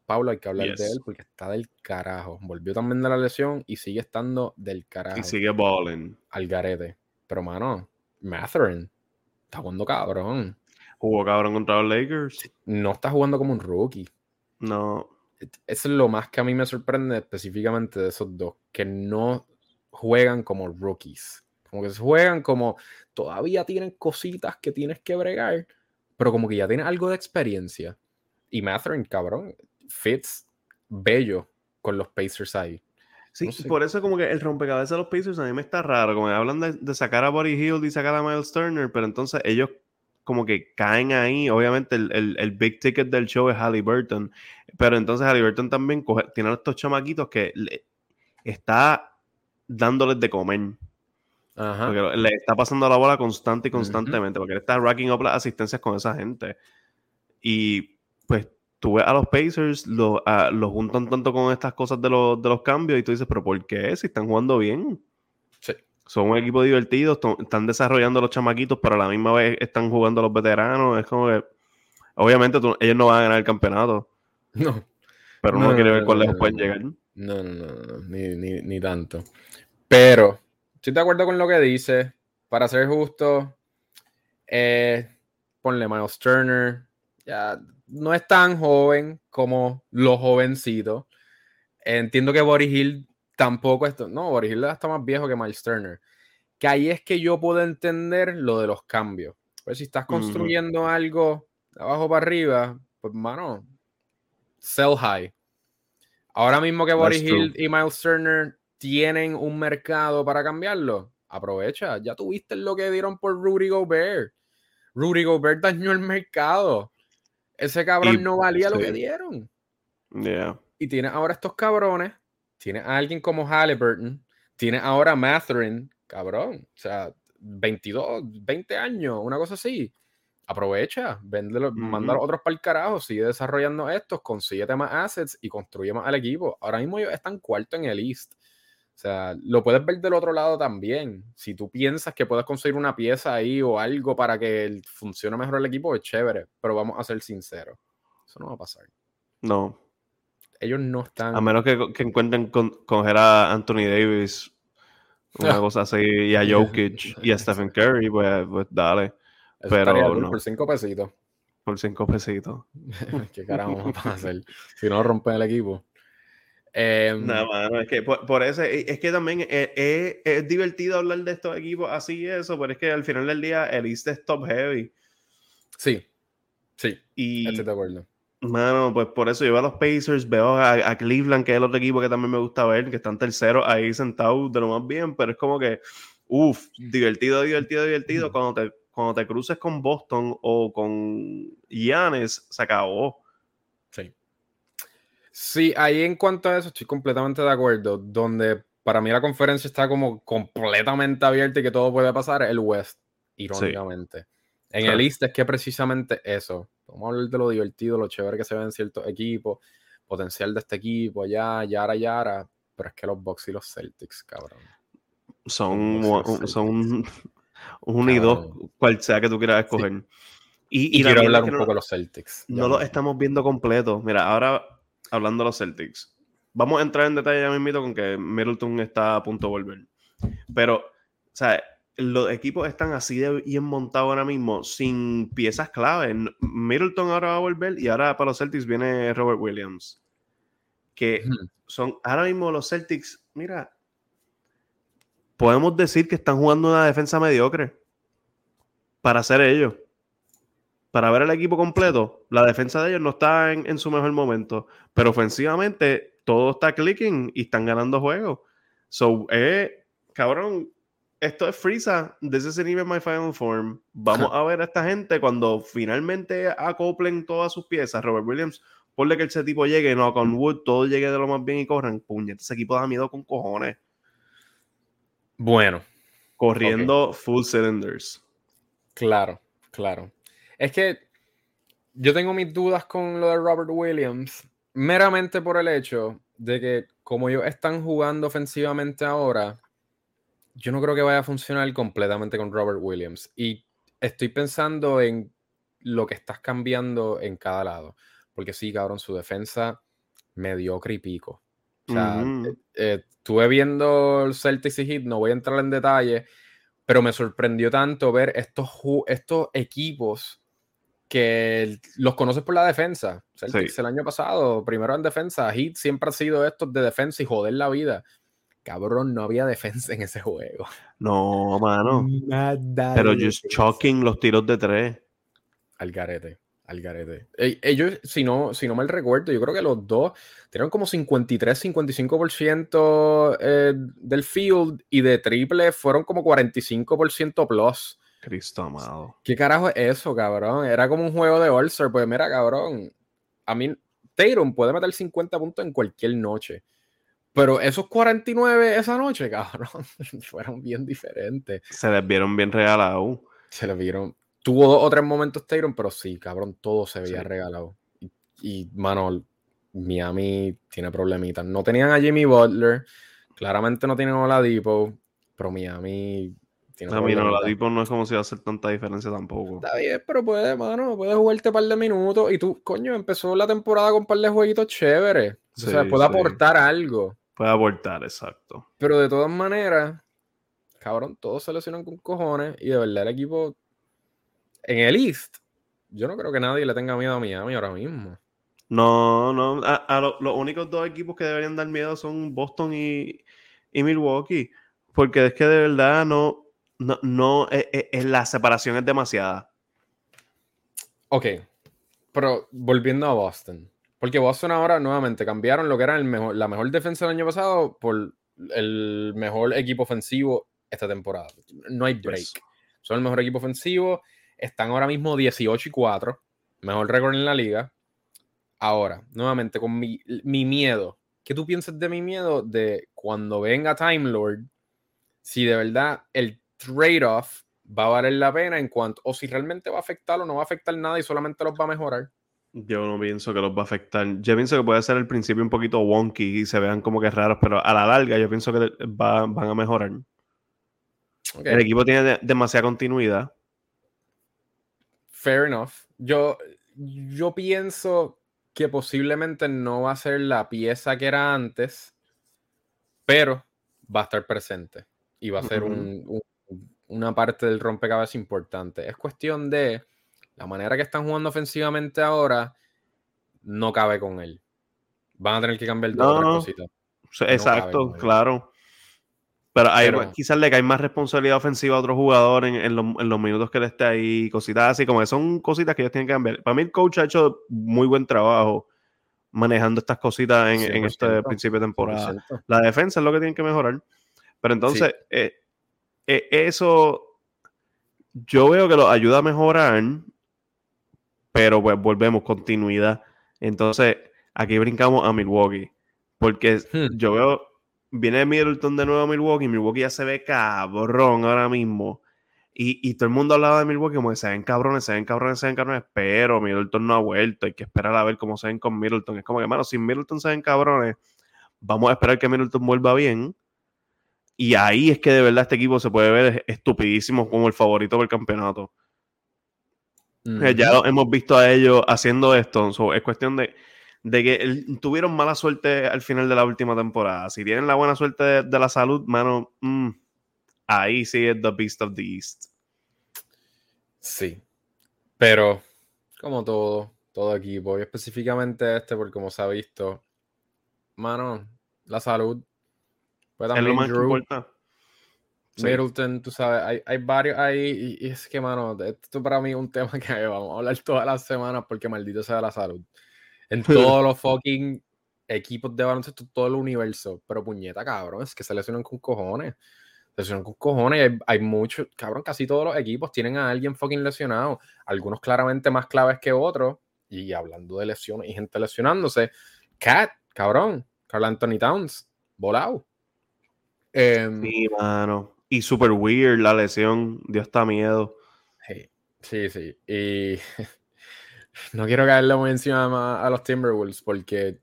Pablo, hay que hablar de él porque está del carajo. Volvió también de la lesión y sigue estando del carajo. Y sigue balling. Al garete. Pero, mano, Matherin está jugando cabrón. Jugó cabrón contra los Lakers. No está jugando como un rookie. No. Eso es lo más que a mí me sorprende específicamente de esos dos, que no juegan como rookies. Como que se juegan como todavía tienen cositas que tienes que bregar, pero como que ya tienen algo de experiencia. Y Matherin, cabrón, fits bello con los Pacers ahí. Sí, por eso como que el rompecabezas de los Pacers a mí me está raro, como hablan de, sacar a Buddy Hill y sacar a Miles Turner, pero entonces ellos como que caen ahí, obviamente el, el, big ticket del show es Halliburton, pero entonces Halliburton también tiene a estos chamaquitos que está dándoles de comer. Porque le está pasando la bola constante y constantemente, porque él está racking up las asistencias con esa gente. Y pues tú ves a los Pacers, lo, juntan tanto con estas cosas de, los, de los cambios y tú dices, pero ¿por qué? Si están jugando bien. Son un equipo divertido, están desarrollando los chamaquitos, pero a la misma vez están jugando los veteranos. Es como que, obviamente, ellos no van a ganar el campeonato. No. Pero uno quiere ver cuál pueden llegar. No, no, no, Ni, ni, tanto. Pero, estoy de acuerdo con lo que dice. Para ser justo, eh, ponle Miles Turner. Ya no es tan joven como los jovencitos. Entiendo que Boris Hill tampoco es. No, Boris Hill está más viejo que Miles Turner. Que ahí es que yo puedo entender lo de los cambios. Pues si estás construyendo algo de abajo para arriba, pues mano, sell high. Ahora mismo que Boris Hill y Miles Turner tienen un mercado para cambiarlo, aprovecha. Ya tuviste lo que dieron por Rudy Gobert. Rudy Gobert dañó el mercado. Ese cabrón no valía lo que dieron. Y tiene ahora estos cabrones. Tiene a alguien como Halliburton. Tiene ahora a Matherin, cabrón. O sea, 22, 20 años, una cosa así. Aprovecha, véndelo, manda otros para el carajo, sigue desarrollando estos, consigue más assets y construye más al equipo. Ahora mismo ellos están cuarto en el East. O sea, lo puedes ver del otro lado también. Si tú piensas que puedes conseguir una pieza ahí o algo para que funcione mejor el equipo, es chévere. Pero vamos a ser sinceros. Eso no va a pasar. No. Ellos no están. A menos que, encuentren con, coger a Anthony Davis, una cosa así, y a Jokic y a Stephen Curry, pues, pues dale. Pero no. Por cinco pesitos. Por cinco pesitos. ¿Qué carajo vamos a hacer? Si no rompen el equipo. Eh, no, es que por, eso es que también es, divertido hablar de estos equipos así y eso, pero es que al final del día el East es top heavy. Sí, sí, y, estoy de acuerdo. Mano, pues por eso yo veo a los Pacers, veo a, Cleveland, que es el otro equipo que también me gusta ver, que están terceros ahí sentados de lo más bien, pero es como que, uff, divertido, divertido, divertido. Cuando te, cuando te cruces con Boston o con Giannis, se acabó. Sí, ahí en cuanto a eso estoy completamente de acuerdo. Donde para mí la conferencia está como completamente abierta y que todo puede pasar, el West, irónicamente. En el East es que precisamente eso. Vamos a hablar de lo divertido, lo chévere que se ve en ciertos equipos. potencial de este equipo, allá, yara, yara. Pero es que los Bucks y los Celtics, cabrón. Son, son un y dos, cual sea que tú quieras escoger. Y, quiero hablar un poco de los Celtics. No los estamos viendo completos. Mira, ahora hablando de los Celtics, vamos a entrar en detalle ya mismo con que Middleton está a punto de volver. Pero, o sea, los equipos están así de bien montados ahora mismo, sin piezas clave. Middleton ahora va a volver y ahora para los Celtics viene Robert Williams. Que son ahora mismo los Celtics, mira, podemos decir que están jugando una defensa mediocre para ser ellos. Para ver el equipo completo, la defensa de ellos no está en, su mejor momento, pero ofensivamente todo está clicking y están ganando juegos. So, eh, cabrón, esto es Freeza. This is even my final form. Vamos a ver a esta gente cuando finalmente acoplen todas sus piezas. Robert Williams, ponle que ese tipo llegue, no, con Wood, todo llegue de lo más bien y corran. Puñet, ese equipo da miedo con cojones. Bueno. Corriendo full cylinders. Claro, claro. Es que yo tengo mis dudas con lo de Robert Williams, meramente por el hecho de que como ellos están jugando ofensivamente ahora, yo no creo que vaya a funcionar completamente con Robert Williams. Y estoy pensando en lo que estás cambiando en cada lado. Porque sí, cabrón, su defensa mediocre y pico. O sea, eh, eh, estuve viendo el Celtics y Heat, no voy a entrar en detalle, pero me sorprendió tanto ver estos, estos equipos que los conoces por la defensa. Celtics el año pasado, primero en defensa, Heat siempre ha sido estos de defensa y joder la vida. Cabrón, no había defensa en ese juego. No, mano. Pero just choking los tiros de tres. Al garete, al garete. Ellos, si no, si no mal recuerdo, yo creo que los dos tenían como 53, 55% eh, del field y de triple fueron como 45% plus. Cristo amado. ¿Qué carajo es eso, cabrón? Era como un juego de all Pues mira, cabrón. A mí, Tatum puede meter 50 puntos en cualquier noche. Pero esos 49 esa noche, cabrón, fueron bien diferentes. Se les vieron bien regalados. Se les vieron. Tuvo dos o tres momentos pero sí, cabrón, todo se veía regalado. Y, mano, Miami tiene problemitas. No tenían a Jimmy Butler, claramente no tienen a Oladipo, pero Miami tiene no, mira, Oladipo no es como si iba a hacer tanta diferencia tampoco. Está bien, pero puede, mano, puede jugarte un par de minutos. Y tú, coño, empezó la temporada con un par de jueguitos chéveres. o sea, puede aportar algo. Puede abortar, exacto. Pero de todas maneras, cabrón, todos se lesionan con cojones y de verdad el equipo en el East, yo no creo que nadie le tenga miedo a Miami ahora mismo. No, no, a, los únicos dos equipos que deberían dar miedo son Boston y, Milwaukee, porque es que de verdad no, no, no es, e, es, la separación es demasiada. Ok, pero volviendo a Boston, porque Boston ahora nuevamente cambiaron lo que era el mejor, la mejor defensa del año pasado por el mejor equipo ofensivo esta temporada. No hay break. Son el mejor equipo ofensivo. Están ahora mismo 18 y 4. Mejor récord en la liga. Ahora, nuevamente, con mi, mi miedo. ¿Qué tú piensas de mi miedo de cuando venga Time Lord? Si de verdad el trade-off va a valer la pena en cuanto, o si realmente va a afectar o no va a afectar nada y solamente los va a mejorar. Yo no pienso que los va a afectar. Yo pienso que puede ser al principio un poquito wonky y se vean como que raros, pero a la larga yo pienso que van a mejorar. El equipo tiene demasiada continuidad. Fair enough. Yo, yo pienso que posiblemente no va a ser la pieza que era antes, pero va a estar presente y va a ser una parte del rompecabezas importante. Es cuestión de la manera que están jugando ofensivamente ahora no cabe con él. Van a tener que cambiar otras cositas. Exacto, claro. Pero, quizás le cae más responsabilidad ofensiva a otro jugador en, los minutos que le esté ahí, cositas así, como que son cositas que ellos tienen que cambiar. Para mí el coach ha hecho muy buen trabajo manejando estas cositas en, este principio de temporada. La defensa es lo que tienen que mejorar. Pero entonces, eh, eh, eso yo veo que lo ayuda a mejorar pero pues volvemos, continuidad. Entonces, aquí brincamos a Milwaukee, porque hmm. yo veo, viene Middleton de nuevo a Milwaukee, Milwaukee ya se ve cabrón ahora mismo. Y, y todo el mundo hablaba de Milwaukee como que se ven cabrones, se ven cabrones, se ven cabrones, pero Middleton no ha vuelto, hay que esperar a ver cómo se ven con Middleton. Es como que, mano, si Middleton se ven cabrones, vamos a esperar que Middleton vuelva bien. Y ahí es que de verdad este equipo se puede ver estupidísimo como el favorito del campeonato. Ya hemos visto a ellos haciendo esto. es cuestión de, de que tuvieron mala suerte al final de la última temporada. Si tienen la buena suerte de, la salud, mano, mm, ahí sí es The Beast of the East. Sí. Pero, como todo, todo equipo, y específicamente este, porque como se ha visto, mano, la salud. Pues es lo más importante. Middleton, tú sabes, hay, hay varios ahí, y, es que, mano, esto para mí es un tema que vamos a hablar todas las semanas porque maldito sea la salud. En todos los fucking equipos de baloncesto, todo el universo. Pero puñeta, cabrón, es que se lesionan con cojones. Se lesionan con cojones. Hay, hay muchos, cabrón, casi todos los equipos tienen a alguien fucking lesionado. Algunos claramente más claves que otros. Y hablando de lesiones y gente lesionándose, Cat, cabrón, Carl Anthony Towns, volado. Em, sí, mano. Y super weird la lesión, Dios está miedo. Sí, sí. Y no quiero caerle muy encima a los Timberwolves porque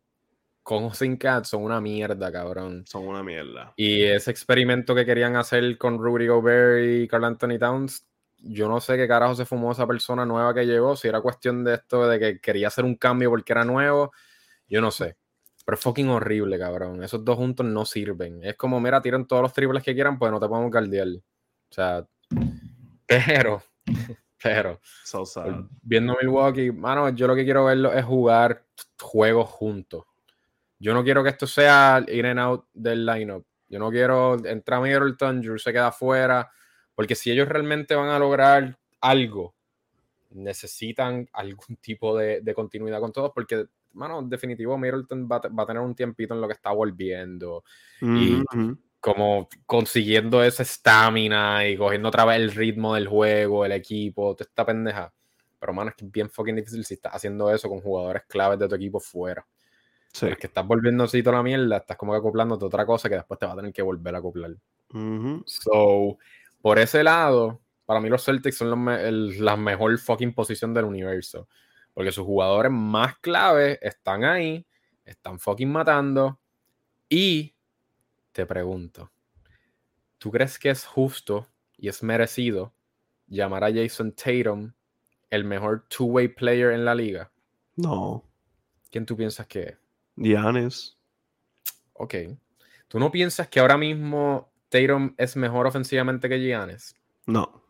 con o sin Cat son una mierda, cabrón. Son una mierda. Y ese experimento que querían hacer con Rudy Gobert y Carl Anthony Towns, yo no sé qué carajo se fumó esa persona nueva que llegó, si era cuestión de esto de que quería hacer un cambio porque era nuevo, yo no sé. Pero es fucking horrible, cabrón. Esos dos juntos no sirven. Es como, mira, tiran todos los triples que quieran, pues no te podemos guardiar. O sea, pero, pero, viendo Milwaukee, mano, yo lo que quiero verlo es jugar juegos juntos. Yo no quiero que esto sea in and out del lineup. Yo no quiero entrar a Middleton, Drew se queda afuera, porque si ellos realmente van a lograr algo, necesitan algún tipo de, de continuidad con todos, porque mano, definitivo, Middleton va, a tener un tiempito en lo que está volviendo. Y como consiguiendo esa estamina y cogiendo otra vez el ritmo del juego, el equipo, te esta pendeja. Pero, mano, es que es bien fucking difícil si estás haciendo eso con jugadores claves de tu equipo fuera. Sí. Es que estás volviendo así toda la mierda, estás como que acoplándote otra cosa que después te va a tener que volver a acoplar. So, por ese lado, para mí los Celtics son la mejor fucking posición del universo. Porque sus jugadores más claves están ahí, están fucking matando. Y te pregunto, ¿tú crees que es justo y es merecido llamar a Jason Tatum el mejor two-way player en la liga? No. ¿Quién tú piensas que es? Giannis. Ok. ¿Tú no piensas que ahora mismo Tatum es mejor ofensivamente que Giannis? No.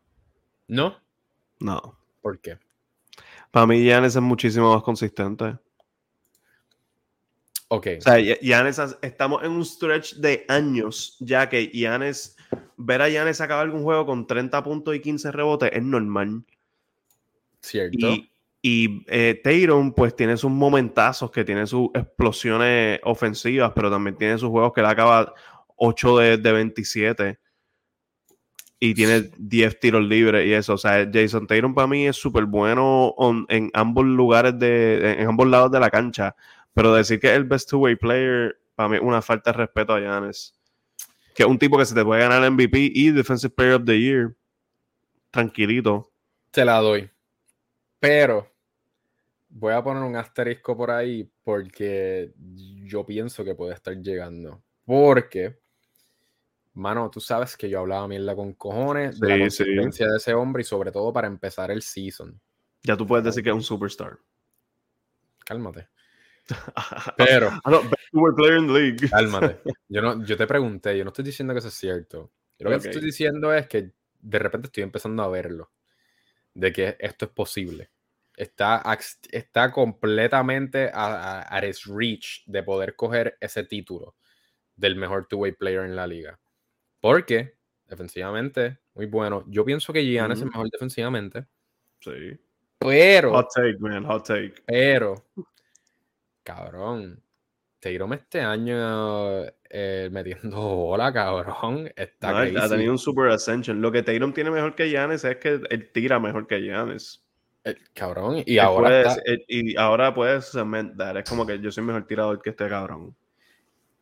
¿No? No. ¿Por qué? Para mí, Giannis es muchísimo más consistente. Ok. O sea, Giannis, estamos en un stretch de años, ya que Giannis, ver a Giannis acabar algún juego con 30 puntos y 15 rebotes es normal. Cierto. Y, y eh, pues tiene sus momentazos, que tiene sus explosiones ofensivas, pero también tiene sus juegos que le acaba 8 de, de 27 y tiene 10 tiros libres y eso. O sea, Jason Tatum para mí es súper bueno en ambos lugares, de, en ambos lados de la cancha. Pero decir que es el best two-way player, para mí es una falta de respeto a Giannis. Que es un tipo que se te puede ganar MVP y Defensive Player of the Year. Tranquilito. Te la doy. Pero voy a poner un asterisco por ahí porque yo pienso que puede estar llegando. Porque mano, tú sabes que yo hablaba mierda con cojones de la consistencia de ese hombre y sobre todo para empezar el season. Ya tú puedes decir que es un superstar. Cálmate. Pero. player in the league. Cálmate. Yo, no, yo te pregunté, yo no estoy diciendo que eso es cierto. lo que estoy diciendo es que de repente estoy empezando a verlo. De que esto es posible. Está, está completamente a, a, a reach de poder coger ese título del mejor two-way player en la liga. Porque, defensivamente, muy bueno. Yo pienso que Giannis es el mejor defensivamente. Sí. Pero. Hot take, man, hot take. Pero, cabrón. Tatum este año eh, metiendo bola, cabrón. Está no, ha tenido un super ascension. Lo que Tatum tiene mejor que Giannis es que él tira mejor que Giannis. cabrón. Y ahora. y ahora puedes dar. Es como que yo soy mejor tirador que este cabrón.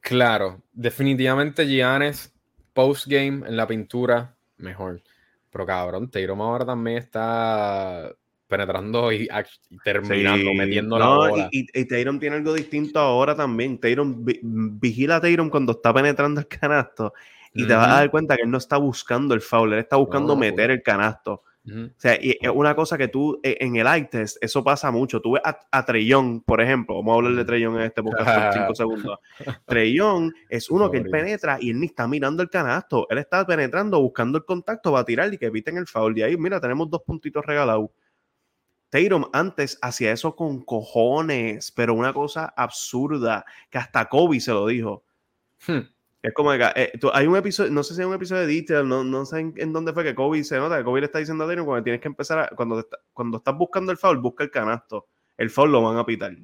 Claro, definitivamente Giannis post-game en la pintura, mejor. Pero cabrón, Tatum ahora también está penetrando y, terminando, metiendo la bola. Y, y, Tatum tiene algo distinto ahora también. Tatum, vigila a Tatum cuando está penetrando el canasto y te vas a dar cuenta que él no está buscando el foul, él está buscando meter el canasto. O sea, y es una cosa que tú e, en el eye test, eso pasa mucho. Tú ves a, a Trellón, por ejemplo, vamos a hablar de Trellón en este podcast por 5 segundos. Trellón es uno que él penetra y él ni está mirando el canasto. Él está penetrando, buscando el contacto para tirar y que eviten el foul. Y ahí, mira, tenemos dos puntitos regalados. Tatum antes hacía eso con cojones, pero una cosa absurda que hasta Kobe se lo dijo. Hmm. Es como que eh, hay un episodio, no sé si hay un episodio de Detail, no, no sé en, dónde fue que Kobe se nota que Kobe le está diciendo a Tatum cuando tienes que empezar, cuando, cuando estás buscando el foul, busca el canasto. El foul lo van a pitar.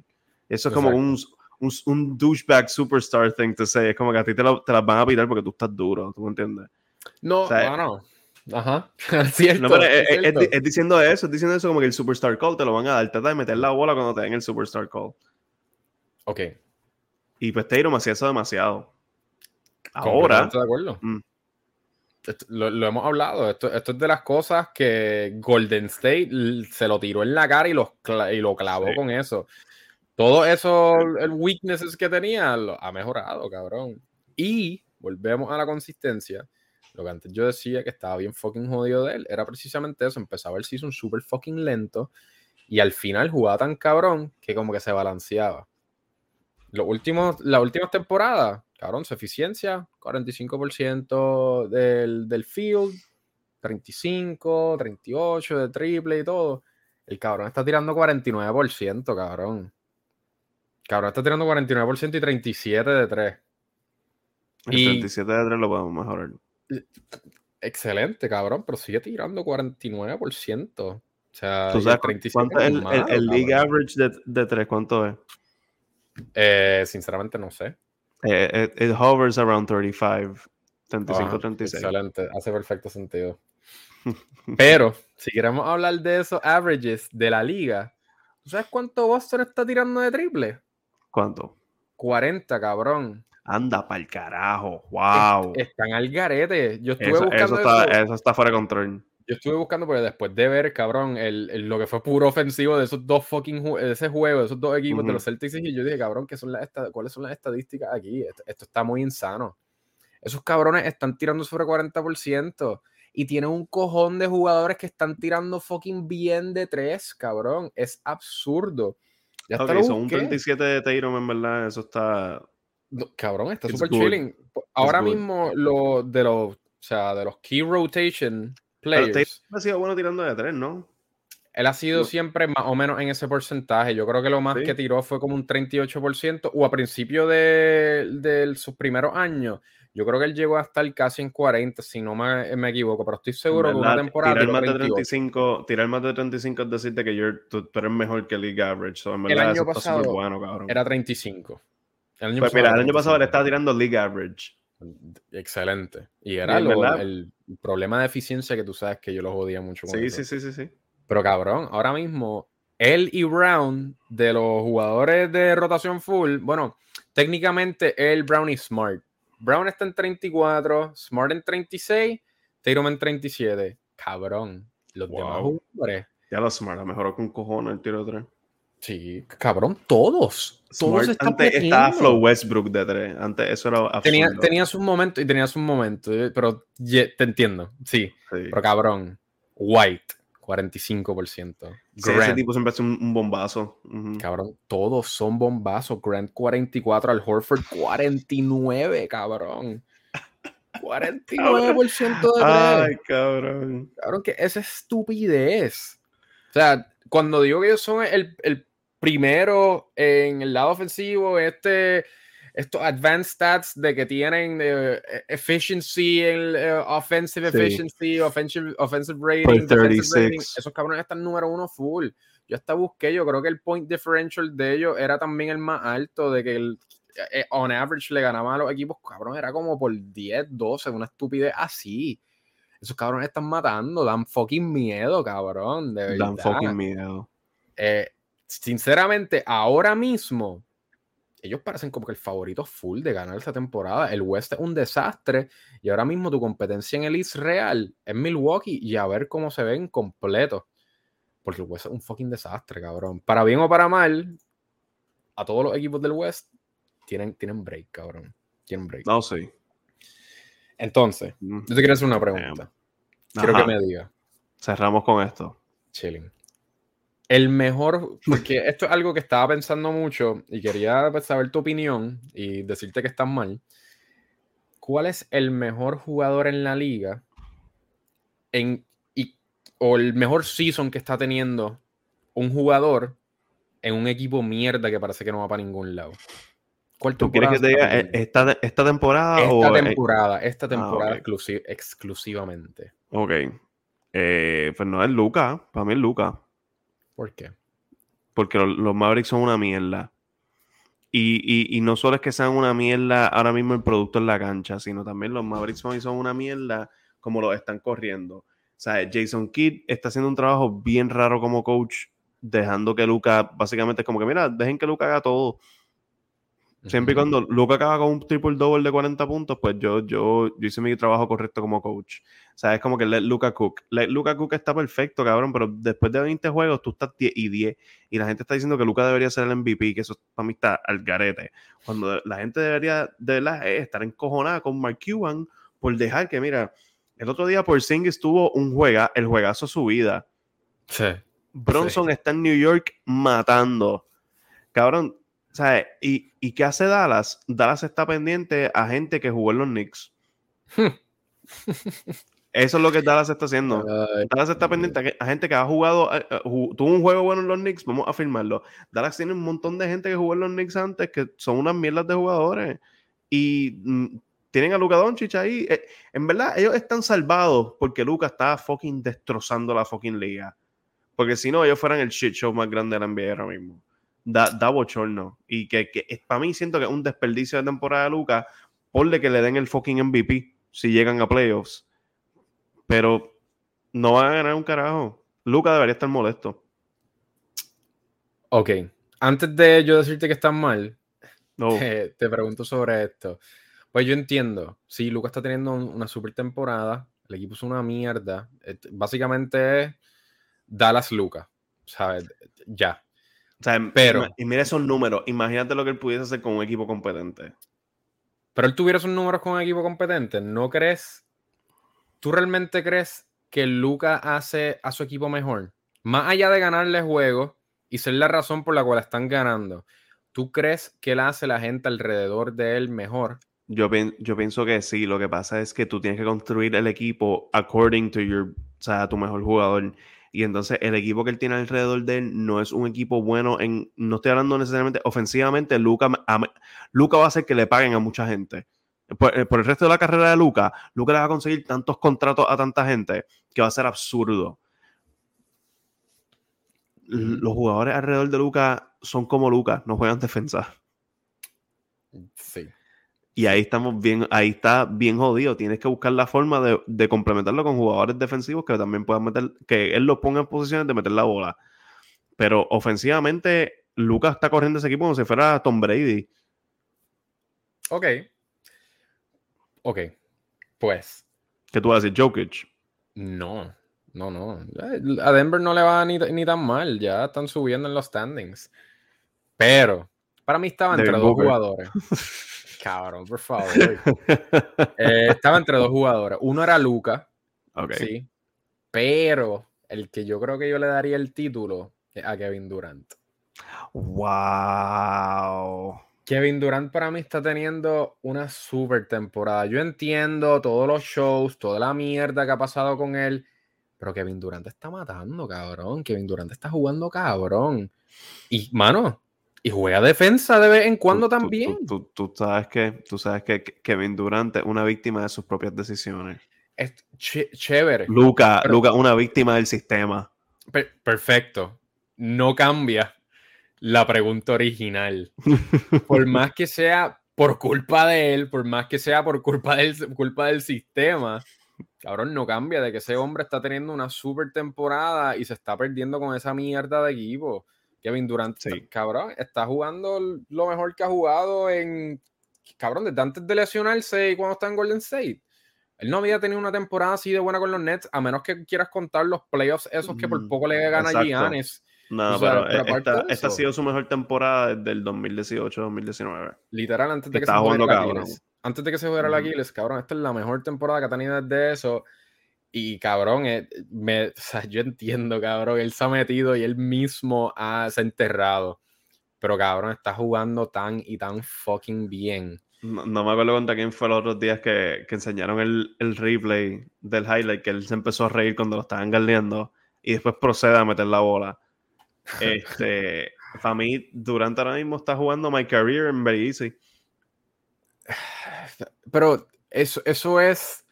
Eso es como un, un, un, douchebag superstar thing to say. Es como que a ti te, te, las van a pitar porque tú estás duro, ¿tú me entiendes? No, no, no. Ajá, cierto, no, es, es, diciendo eso, es diciendo eso como que el Superstar Call te lo van a dar. Trata de meter la bola cuando te den el Superstar Call. Ok. Y pues Tatum hacía eso demasiado. Ahora. de acuerdo. Mm. lo, hemos hablado. Esto, esto, es de las cosas que Golden State se lo tiró en la cara y, los, y lo clavó con eso. Todo eso, el weaknesses que tenía, lo ha mejorado, cabrón. Y volvemos a la consistencia lo que antes yo decía que estaba bien fucking jodido de él era precisamente eso. Empezaba el season súper fucking lento y al final jugaba tan cabrón que como que se balanceaba. Los últimos, las últimas temporadas, cabrón, su eficiencia, 45% del, del field, 35, 38 de triple y todo. El cabrón está tirando 49%, cabrón. Cabrón está tirando 49% y 37 de 3. El y... 37 de 3 lo podemos mejorar. Excelente, cabrón, pero sigue tirando 49%. O sea, ¿Tú sabes ¿cuánto es el, league average de, de 3? ¿Cuánto es? Eh, sinceramente no sé. Eh, it, hovers around 35, 35, 36. Excelente, hace perfecto sentido. Pero, si queremos hablar de esos averages de la liga, ¿tú sabes cuánto Boston está tirando de triple? ¿Cuánto? 40, cabrón. Anda pa'l carajo, wow. están al garete. Yo estuve buscando. Eso está, eso. está, fuera de control. Yo estuve buscando, porque después de ver, cabrón, el, lo que fue puro ofensivo de esos dos fucking de ese juego, de esos dos equipos de los Celtics, y yo dije, cabrón, ¿qué son las ¿cuáles son las estadísticas aquí? Esto, está muy insano. Esos cabrones están tirando sobre 40% y tienen un cojón de jugadores que están tirando fucking bien de tres, cabrón. Es absurdo. Ya okay, son un 37 de Tatum, en verdad, eso está cabrón, está súper chilling. Ahora mismo, lo de los, o sea, de los key rotation players. ha sido bueno tirando de tres, ¿no? Él ha sido siempre más o menos en ese porcentaje. Yo creo que lo más que tiró fue como un 38%, o a principio de, sus primeros años. Yo creo que él llegó a estar casi en 40, si no me, me equivoco, pero estoy seguro que una temporada. Tirar más, de 35, tirar más de 35 es decirte que tú, eres mejor que League Average. el año pasado era 35. El año, pues mira, el año pasado le estaba tirando League Average. Excelente. Y era el problema de eficiencia que tú sabes que yo lo jodía mucho. sí, sí, sí, sí, sí. Pero cabrón, ahora mismo, él y Brown, de los jugadores de rotación full, bueno, técnicamente él, Brown y Smart. Brown está en 34, Smart en 36, Tatum en 37. Cabrón, los demás jugadores. Ya lo Smart, mejoró con cojones el tiro de tres. Sí, cabrón, todos. Todos están Antes estaba Flow Westbrook de tres. Antes eso era. Tenía, tenías un momento y tenías un momento, eh, pero te entiendo. Sí, Pero cabrón, White, 45%. Sí, ese tipo siempre hace un, bombazo. Cabrón, todos son bombazos. Grant 44, al Horford 49, cabrón. 49% de Ay, cabrón. Cabrón, que esa estupidez. O sea, cuando digo que ellos son el, el primero en el lado ofensivo, este, estos advanced stats de que tienen eh, efficiency, el, eh, offensive efficiency, offensive, offensive rating, esos cabrones están número uno full. Yo hasta busqué, yo creo que el point differential de ellos era también el más alto, de que el, eh, on average le ganaban a los equipos, cabrón, era como por 10, 12, una estupidez así. Esos cabrones están matando, dan fucking miedo, cabrón. De verdad. Dan fucking miedo. Eh, sinceramente, ahora mismo, ellos parecen como que el favorito full de ganar esta temporada. El West es un desastre y ahora mismo tu competencia en el East real es Milwaukee y a ver cómo se ven completos. Porque el West es un fucking desastre, cabrón. Para bien o para mal, a todos los equipos del West tienen, tienen break, cabrón. Tienen break. No, sí. Entonces, Mm. yo te quiero hacer una pregunta. Quiero Ajá. que me digas. Cerramos con esto. Chilling. El mejor, porque esto es algo que estaba pensando mucho y quería pues, saber tu opinión y decirte que estás mal. ¿Cuál es el mejor jugador en la liga en, y, o el mejor season que está teniendo un jugador en un equipo mierda que parece que no va para ningún lado? ¿Cuál ¿Tú quieres que te diga eh, esta, esta temporada o.? esta eh, temporada, esta temporada ok. exclusi- exclusivamente? ok. Eh, pues no es Luca. Para mí es Luca. ¿Por qué? Porque los, los Mavericks son una mierda. Y, y- no solo es que sean una mierda ahora mismo el producto en la cancha, sino también los Mavericks son, son una mierda como lo están corriendo. O sea, Jason Kidd está haciendo un trabajo bien raro como coach, dejando que Luca, básicamente es como que, mira, dejen que Luca haga todo. Siempre y cuando Luca acaba con un triple double de 40 puntos, pues yo, yo, yo hice mi trabajo correcto como coach. O sea, es como que Luca Cook. Luca Cook está perfecto, cabrón, pero después de 20 juegos tú estás 10 y 10. Y la gente está diciendo que Luca debería ser el MVP, que eso para mí está al garete. Cuando la gente debería de verdad estar encojonada con Mark Cuban por dejar que, mira, el otro día por Singh tuvo un juega, el juegazo su vida. Sí. Bronson está en New York matando. Cabrón, ¿sabes? ¿Y, ¿Y qué hace Dallas? Dallas está pendiente a gente que jugó en los Knicks. Eso es lo que Dallas está haciendo. Ay, Dallas está pendiente a, gente que ha jugado, eh, eh, tuvo un juego bueno en los Knicks, vamos a firmarlo. Dallas tiene un montón de gente que jugó en los Knicks antes que son unas mierdas de jugadores. Y mm, tienen a Luka Doncic ahí. Eh, en verdad, ellos están salvados porque Luka está fucking destrozando la fucking liga. Porque si no, ellos fueran el shit show más grande de la NBA ahora mismo. Da, da bochorno. Y que, que para mí siento que es un desperdicio de temporada de Luca. Ponle que le den el fucking MVP si llegan a playoffs. Pero no van a ganar un carajo. Luca debería estar molesto. Ok, antes de yo decirte que estás mal, No. te, te pregunto sobre esto. Pues yo entiendo, sí, Lucas está teniendo un- una super temporada, el equipo es una mierda, básicamente es Dallas Lucas, ¿sabes? Ya. O sea, Pero- y mira esos números. Imagínate lo que él pudiese hacer con un equipo competente. Pero él tuviera esos números con un equipo competente, ¿no crees? ¿Tú realmente crees que Lucas hace a su equipo mejor? Más allá de ganarle juegos y ser la razón por la cual están ganando, ¿tú crees que él hace la gente alrededor de él mejor? Yo, yo pienso que sí. Lo que pasa es que tú tienes que construir el equipo according to your, o sea, tu mejor jugador. Y entonces el equipo que él tiene alrededor de él no es un equipo bueno en, no estoy hablando necesariamente ofensivamente, Luca, am- Luca va a hacer que le paguen a mucha gente. Por, eh, por el resto de la carrera de Luca, Luca le va a conseguir tantos contratos a tanta gente que va a ser absurdo. Los jugadores alrededor de Luca son como Luca, no juegan defensa. Sí. Y ahí estamos bien, ahí está bien jodido. Tienes que buscar la forma de, de complementarlo con jugadores defensivos que también puedan meter, que él los ponga en posiciones de meter la bola. Pero ofensivamente, Lucas está corriendo ese equipo como si fuera Tom Brady. Ok. Ok. Pues, ¿Qué tú vas a decir? Jokic. no. No, no. A Denver no le va ni, ni tan mal. Ya están subiendo en los standings. Pero, para mí estaba entre Devin dos Booker. jugadores. Cabrón, por favor. Eh, estaba entre dos jugadores. Uno era Luca, ok. sí. Pero el que yo creo que yo le daría el título es a Kevin Durant. Wow. Kevin Durant para mí está teniendo una super temporada. Yo entiendo todos los shows, toda la mierda que ha pasado con él, pero Kevin Durant está matando, cabrón. Kevin Durant está jugando, cabrón. Y, mano, y juega defensa de vez en cuando Tú- también. Tú, tú- tú sabes que, tú sabes que Kevin Durant es una víctima de sus propias decisiones. Es ch- chévere. Luca, Pero- Luca, una víctima del sistema. Per- perfecto. No cambia la pregunta original. Por más que sea por culpa de él, por más que sea por culpa del, culpa del sistema, cabrón, no cambia de que ese hombre está teniendo una super temporada y se está perdiendo con esa mierda de equipo. Kevin Durant, cabrón, está jugando lo mejor que ha jugado en, cabrón, desde antes de lesionarse y cuando está en Golden State. Él no había tenido una temporada así de buena con los Nets, a menos que quieras contar los playoffs esos que por mm, poco le gana a Giannis. No, pero, eh, esta, ha sido su mejor temporada desde el 2018-2019. Literal, antes de que se jugara la Aquiles. Antes de que se fuera la Aquiles, cabrón, esta es la mejor temporada que ha tenido desde eso. Y cabrón, eh, me, o sea, yo entiendo, cabrón, él se ha metido y él mismo ha, se ha enterrado. Pero cabrón, está jugando tan y tan fucking bien. No, me acuerdo contra quién fue los otros días que, que enseñaron el, el, replay del highlight, que él se empezó a reír cuando lo estaban galdeando y después procede a meter la bola. Este, para mí, Durante ahora mismo está jugando My Career en Very Easy. Pero eso, eso es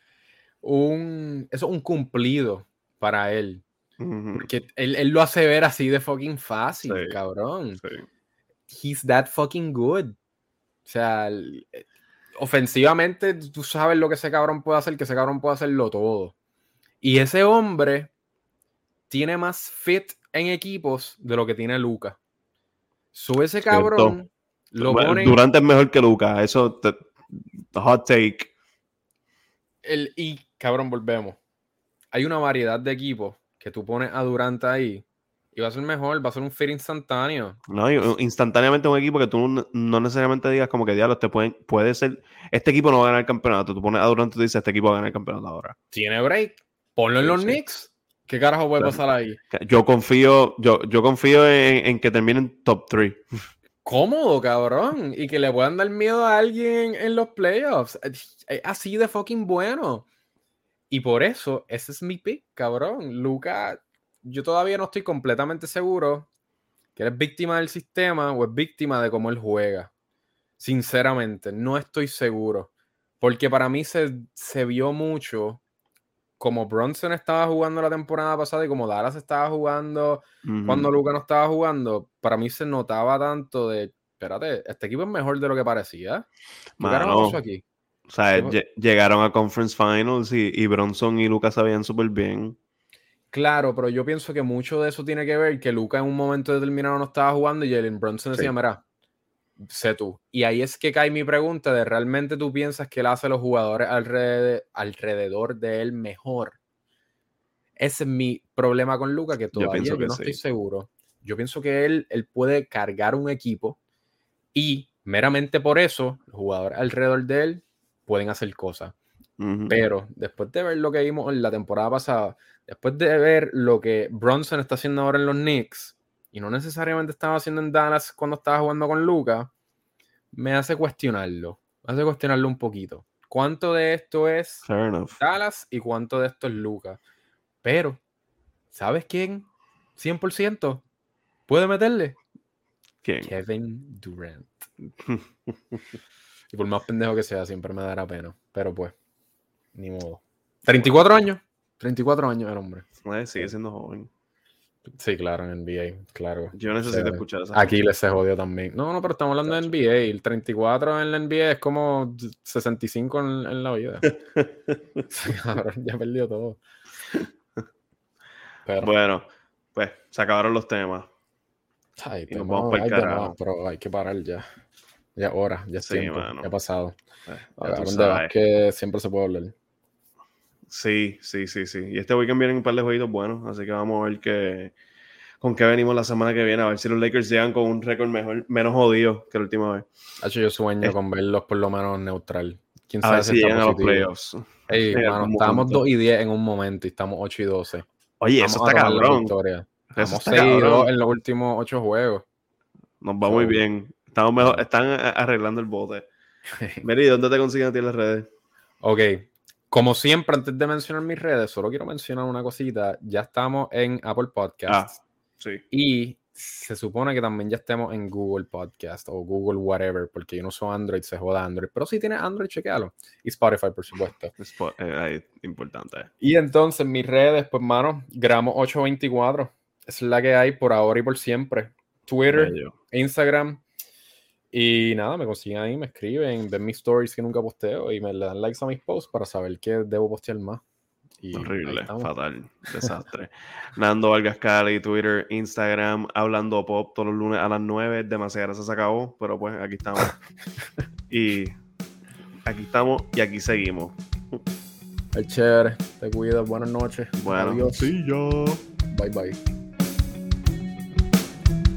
un, eso es un cumplido para él. Porque él, lo hace ver así de fucking fácil, cabrón. He's that fucking good. O sea, eh, ofensivamente tú sabes lo que ese cabrón puede hacer, que ese cabrón puede hacerlo todo. Y ese hombre tiene más fit en equipos de lo que tiene Luca. Sube ese cabrón. Lo Durante es mejor que Luca. Eso, hot take. El, y cabrón, volvemos. Hay una variedad de equipos que tú pones a Durant ahí y va a ser mejor, va a ser un fit instantáneo. No, instantáneamente un equipo que tú no, necesariamente digas como que diablos te pueden, puede ser, este equipo no va a ganar el campeonato. Tú pones a Durant y dices, este equipo va a ganar el campeonato ahora. Tiene break. Ponlo en los Knicks. ¿Qué carajo puede pasar ahí? Yo confío, yo, yo confío en, en que terminen top 3. Cómodo, cabrón. Y que le puedan dar miedo a alguien en los playoffs. Así de fucking bueno. Y por eso, ese es mi pick, cabrón. Luca, yo todavía no estoy completamente seguro que es víctima del sistema o es víctima de cómo él juega. Sinceramente, no estoy seguro. Porque para mí se, se vio mucho como Bronson estaba jugando la temporada pasada y como Dallas estaba jugando cuando Luca no estaba jugando, para mí se notaba tanto de, espérate, este equipo es mejor de lo que parecía. ¿Qué aquí? O sea, llegaron a Conference Finals y, Bronson y Lucas sabían súper bien. Claro, pero yo pienso que mucho de eso tiene que ver que Lucas en un momento determinado no estaba jugando y Jalen Bronson decía, mira, sé tú. Y ahí es que cae mi pregunta de realmente tú piensas que él hace a los jugadores alrededor, alrededor de él mejor. Ese es mi problema con Lucas, que todavía yo, no estoy seguro. Yo pienso que él, él puede cargar un equipo y meramente por eso los jugadores alrededor de él pueden hacer cosas. Pero después de ver lo que vimos en la temporada pasada, después de ver lo que Bronson está haciendo ahora en los Knicks, y no necesariamente estaba haciendo en Dallas cuando estaba jugando con Luca, me hace cuestionarlo. Me hace cuestionarlo un poquito. ¿Cuánto de esto es Dallas y cuánto de esto es Luca? Pero, ¿sabes quién? 100% puede meterle. ¿Quién? Kevin Durant. Y por más pendejo que sea, siempre me dará pena. Pero pues, ni modo. 34 años. 34 años el hombre. sigue siendo joven. Sí, claro, en NBA, claro. Yo necesito escuchar eso. Aquí les se jodió también. No, no, pero estamos hablando de NBA. El 34 en la NBA es como 65 en, la vida. ya perdió todo. Bueno, pues se acabaron los temas. Ay, pero, vamos hay, pero hay que parar ya. Ya ahora, ya es tiempo, ya ha pasado. Eh, que siempre se puede hablar. Sí, sí, sí, sí. Y este weekend vienen un par de jueguitos buenos, así que vamos a ver qué, con qué venimos la semana que viene, a ver si los Lakers llegan con un récord mejor, menos jodido que la última vez. hecho, yo sueño con verlos por lo menos neutral. ¿Quién sabe a ver si llegan a los playoffs. Ey, estábamos 2 y 10 en un momento y estamos 8 y 12. Oye, eso está cabrón. Estamos 6 y 2 en los últimos 8 juegos. Nos va muy bien. Estamos mejor, están arreglando el bote. Meri, ¿dónde te consiguen a ti en las redes? Ok. Como siempre, antes de mencionar mis redes, solo quiero mencionar una cosita. Ya estamos en Apple Podcasts. Ah, sí. Y se supone que también ya estemos en Google Podcast o Google whatever, porque yo no soy Android, se joda Android. Pero si tienes Android, chequealo. Y Spotify, por supuesto. Eh, importante. Y entonces, mis redes, pues, mano, gramo 824. Es la que hay por ahora y por siempre. Twitter, Instagram, y nada, me consiguen ahí, me escriben, ven mis stories que nunca posteo y me le dan likes a mis posts para saber qué debo postear más. Horrible, fatal, desastre. Nando Vargas Cali, Twitter, Instagram, hablando pop todos los lunes a las 9. Demasiado se acabó, pero pues aquí estamos. y aquí estamos y aquí seguimos. Es chévere, te cuidas, buenas noches. Bueno, Adiós. sí, yo. Bye bye.